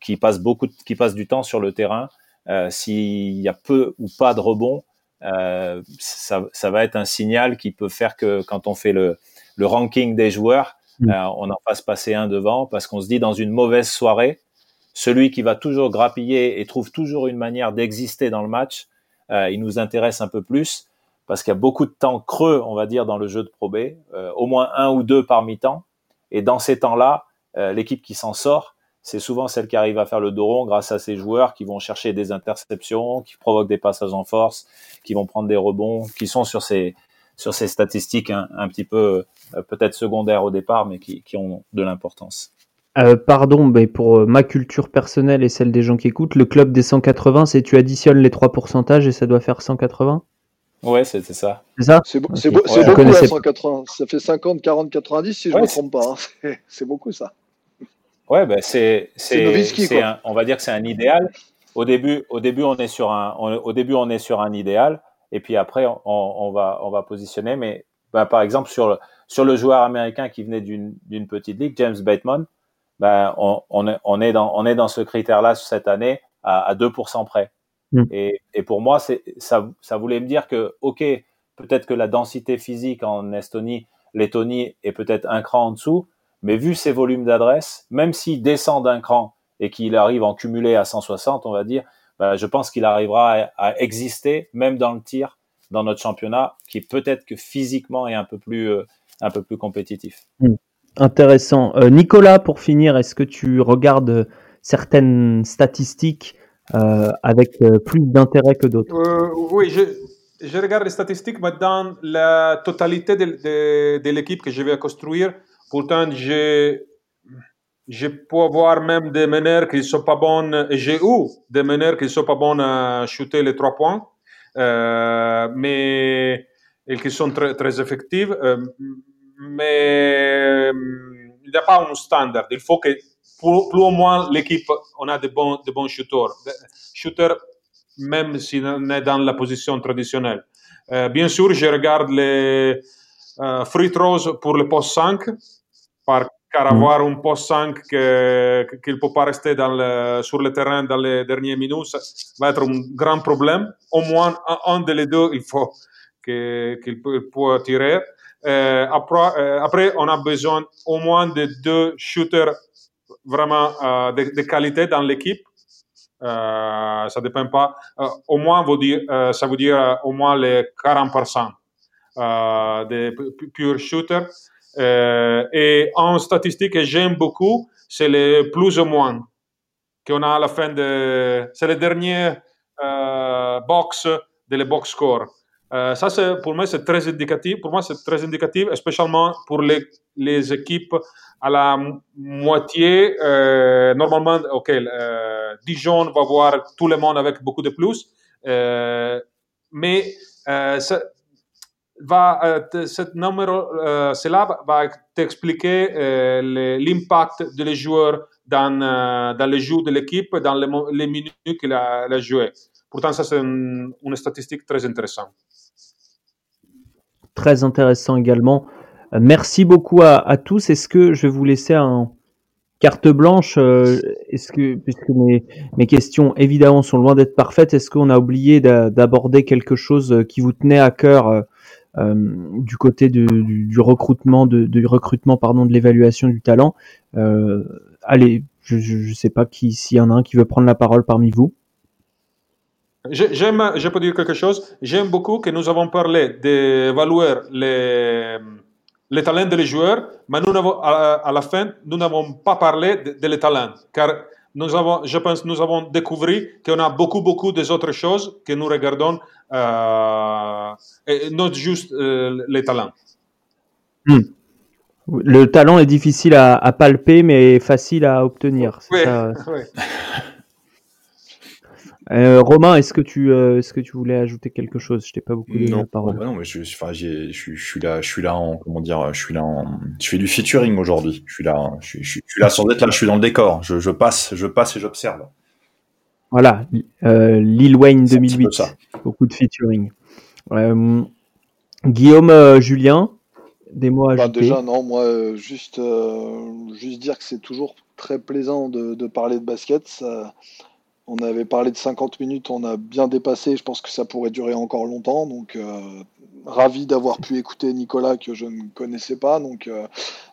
qui passent beaucoup, qui passent du temps sur le terrain. Euh, S'il y a peu ou pas de rebond, euh, ça, ça, va être un signal qui peut faire que quand on fait le, le ranking des joueurs, mm. euh, on en fasse passer un devant, parce qu'on se dit dans une mauvaise soirée, celui qui va toujours grappiller et trouve toujours une manière d'exister dans le match, euh, il nous intéresse un peu plus parce qu'il y a beaucoup de temps creux, on va dire, dans le jeu de Pro B, euh, au moins un ou deux par mi-temps. Et dans ces temps-là, euh, l'équipe qui s'en sort, c'est souvent celle qui arrive à faire le dos rond grâce à ces joueurs qui vont chercher des interceptions, qui provoquent des passages en force, qui vont prendre des rebonds, qui sont sur ces sur ces statistiques un, petit peu euh, peut-être secondaires au départ, mais qui, qui ont de l'importance. Euh, pardon, mais pour ma culture personnelle et celle des gens qui écoutent, le club des 180, c'est tu additionnes les trois pourcentages et ça doit faire 180 Ouais, c'est ça. C'est ça? C'est beaucoup, ouais. 180. Ça fait 50, 40, 90 si je ne me trompe pas. Hein. C'est beaucoup ça. Ouais, ben c'est, c'est, on va dire que c'est un idéal. Au début, au début, on est sur un, au début, on est sur un idéal, et puis après, on, on va, on va positionner. Mais ben, par exemple, sur le, sur le joueur américain qui venait d'une petite ligue, James Bateman, ben, on, on, est, on est dans, on est dans ce critère-là cette année à, à 2% près. Mm. Et, et, pour moi, c'est, ça, ça voulait me dire que, ok, peut-être que la densité physique en Estonie, Lettonie est peut-être un cran en dessous, mais vu ses volumes d'adresse, même s'il descend d'un cran et qu'il arrive en cumulé à 160, on va dire, bah, je pense qu'il arrivera à, exister même dans le tir dans notre championnat, qui peut-être que physiquement est un peu plus, euh, un peu plus compétitif. Mm. Intéressant. Euh, Nicolas, pour finir, est-ce que tu regardes certaines statistiques euh, avec euh, plus d'intérêt que d'autres? Oui, je, regarde les statistiques, mais dans la totalité de, l'équipe que je vais construire, pourtant, je, je peux avoir même des meneurs qui ne sont pas bons, et j'ai eu des meneurs qui ne sont pas bons à shooter les trois points, mais qui sont très, très effectifs. Euh, mais il n'y a pas un standard. Il faut que plus, ou moins l'équipe, on a de bons, de bons shooters. Shooters, même si on est dans la position traditionnelle. Euh, bien sûr, je regarde les euh, free throws pour le post 5, par, car mm. avoir un post 5 qui ne peut pas rester dans le, sur le terrain dans les dernières minutes ça va être un grand problème. Au moins, un, un des deux, il faut qu'il peut, peut, tirer. Euh, après, euh, après, on a besoin au moins de deux shooters vraiment euh, de, qualité dans l'équipe. Euh, ça dépend pas. Au moins, vous ça veut dire au moins les 40% de pure shooter. et en statistique que j'aime beaucoup, c'est les plus ou moins qu'on a à la fin de. C'est le dernier box de les box score. Euh, ça, pour moi, c'est très indicatif. Pour moi, c'est très indicatif, spécialement pour les, les équipes à la moitié. Euh, normalement, OK, euh, Dijon va voir tout le monde avec beaucoup de plus. Mais ça, va, numéro, cela va t'expliquer l'impact de les joueurs dans, dans les jeux de l'équipe, dans les, minutes qu'il a, a joué. Pourtant, ça, c'est une statistique très intéressante très intéressant également. Euh, merci beaucoup à, tous. Est-ce que je vais vous laisser un carte blanche euh, Est-ce que puisque mes, questions évidemment sont loin d'être parfaites, est-ce qu'on a oublié d'aborder quelque chose euh, qui vous tenait à cœur du côté du, du, recrutement, de, du recrutement pardon, de l'évaluation du talent? Allez, je ne sais pas qui s'il y en a un qui veut prendre la parole parmi vous. J'aime, je peux dire quelque chose. J'aime beaucoup que nous avons parlé d'évaluer les, les talents des joueurs, mais nous avons, à, la fin, nous n'avons pas parlé de, les talents, car nous avons, je pense, nous avons découvert qu'on a beaucoup, beaucoup d'autres choses que nous regardons, euh, et non juste euh, les talents. Hmm. Le talent est difficile à, palper, mais facile à obtenir. Oui, oui. Euh, Romain, est-ce que tu euh, est-ce que tu voulais ajouter quelque chose? Je t'ai pas beaucoup donné la parole. non, mais je, enfin, je, je, suis là, je suis là en comment dire, je suis là en, je fais du featuring aujourd'hui. Je suis là, je, je, suis là sans être là, je suis dans le décor. Je, je passe, je passe et j'observe. Voilà, euh, Lil Wayne 2008, beaucoup de featuring. Euh, Guillaume, euh, Julien, des mots à bah, Déjà, non, moi, juste, juste dire que c'est toujours très plaisant de, de parler de basket. Ça, on avait parlé de 50 minutes, on a bien dépassé. Je pense que ça pourrait durer encore longtemps. Donc, euh, ravi d'avoir pu écouter Nicolas que je ne connaissais pas. Donc, euh,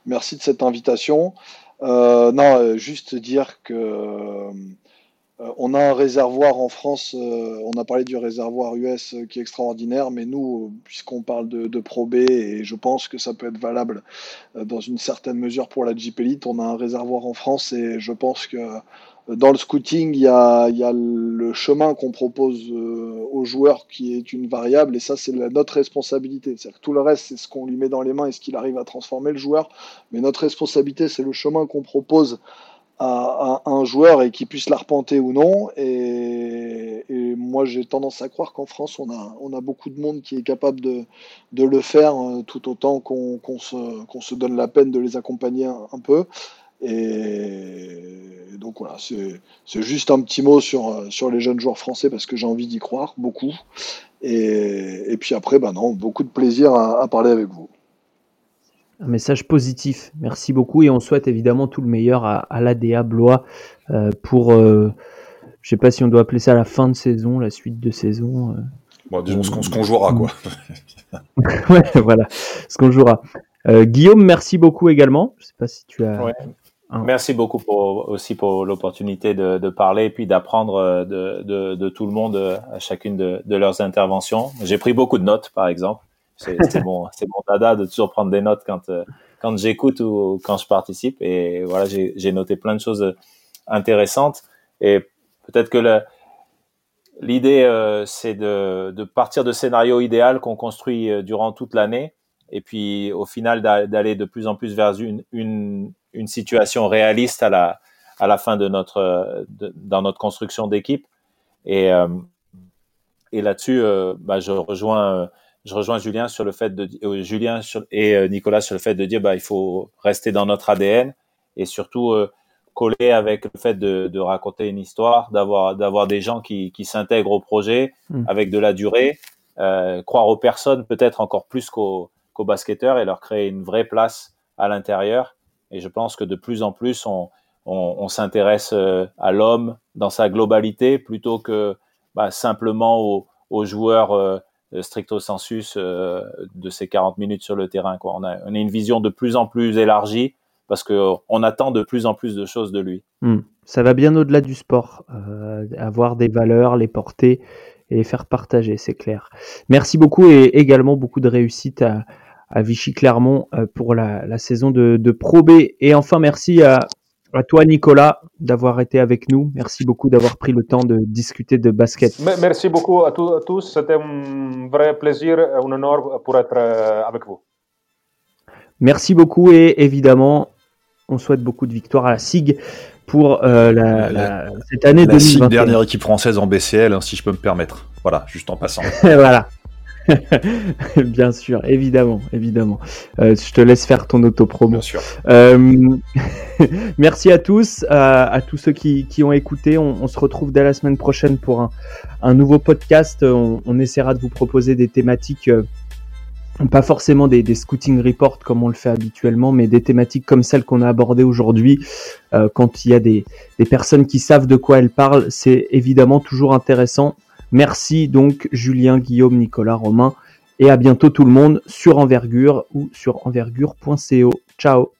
merci de cette invitation. Euh, non, juste dire que on a un réservoir en France. on a parlé du réservoir US qui est extraordinaire, mais nous, puisqu'on parle de, de, Pro B et je pense que ça peut être valable dans une certaine mesure pour la Jeep on a un réservoir en France et je pense que dans le scouting, il y a, le chemin qu'on propose euh, aux joueurs qui est une variable, et ça, c'est notre responsabilité. cest tout le reste, c'est ce qu'on lui met dans les mains et ce qu'il arrive à transformer le joueur. Mais notre responsabilité, c'est le chemin qu'on propose à, un joueur et qu'il puisse l'arpenter ou non. Et, moi, j'ai tendance à croire qu'en France, on a, beaucoup de monde qui est capable de, le faire euh, tout autant qu'on se donne la peine de les accompagner un peu. Et donc voilà, c'est juste un petit mot sur, sur les jeunes joueurs français parce que j'ai envie d'y croire beaucoup. Et, et, puis après, ben non, beaucoup de plaisir à, parler avec vous. Un message positif. Merci beaucoup et on souhaite évidemment tout le meilleur à, à l'ADA Blois euh, pour, euh, je sais pas si on doit appeler ça la fin de saison, la suite de saison. Euh. Bon, disons ce qu'on jouera, quoi. ouais, voilà, ce qu'on jouera. Guillaume, merci beaucoup également. Je sais pas si tu as. Ouais. Ah. Merci beaucoup pour, aussi pour l'opportunité de, de, parler et puis d'apprendre euh, de, de, de, tout le monde euh, à chacune de, de leurs interventions. J'ai pris beaucoup de notes, par exemple. C'est c'est bon dada de toujours prendre des notes quand euh, quand j'écoute ou quand je participe. Et voilà, j'ai noté plein de choses intéressantes. Et peut-être que l'idée, c'est de, de partir de scénario idéal qu'on construit durant toute l'année, et puis au final d'aller de plus en plus vers une, une une situation réaliste à la, à la fin de notre, dans notre construction d'équipe. Et, euh, et là-dessus, euh, bah, je rejoins, je rejoins Julien sur le fait de, euh, Julien et Nicolas sur le fait de dire, bah, il faut rester dans notre ADN et surtout coller avec le fait de, de raconter une histoire, d'avoir, d'avoir des gens qui, qui s'intègrent au projet mmh. avec de la durée, croire aux personnes peut-être encore plus qu'aux, qu'aux basketteurs et leur créer une vraie place à l'intérieur et je pense que de plus en plus, on, s'intéresse euh, à l'homme dans sa globalité plutôt que bah, simplement aux, joueurs euh, stricto sensus euh, de ces 40 minutes sur le terrain. On, a, une vision de plus en plus élargie parce qu'on attend de plus en plus de choses de lui. Hmm. Ça va bien au-delà du sport, euh, avoir des valeurs, les porter et les faire partager, c'est clair. Merci beaucoup et également beaucoup de réussite à, à Vichy Clermont euh, pour la, la saison de, de, Pro B. Et enfin, merci à, à toi, Nicolas, d'avoir été avec nous. Merci beaucoup d'avoir pris le temps de discuter de basket. Merci beaucoup à, à tous. C'était un vrai plaisir, un honneur pour être euh, avec vous. Merci beaucoup et évidemment, on souhaite beaucoup de victoires à la SIG pour euh, la, la, cette année la 2021. SIG, dernière équipe française en BCL, hein, si je peux me permettre. Voilà, juste en passant. voilà. Bien sûr, évidemment, évidemment. Euh, je te laisse faire ton auto-promo. Bien sûr. Euh, merci à tous, à, tous ceux qui, qui ont écouté. On, on, se retrouve dès la semaine prochaine pour un, un nouveau podcast. On, on, essaiera de vous proposer des thématiques, euh, pas forcément des, des, scouting reports comme on le fait habituellement, mais des thématiques comme celles qu'on a abordées aujourd'hui. Euh, quand il y a des, des personnes qui savent de quoi elles parlent, c'est évidemment toujours intéressant Merci donc Julien, Guillaume, Nicolas, Romain et à bientôt tout le monde sur Envergure ou sur envergure.co. Ciao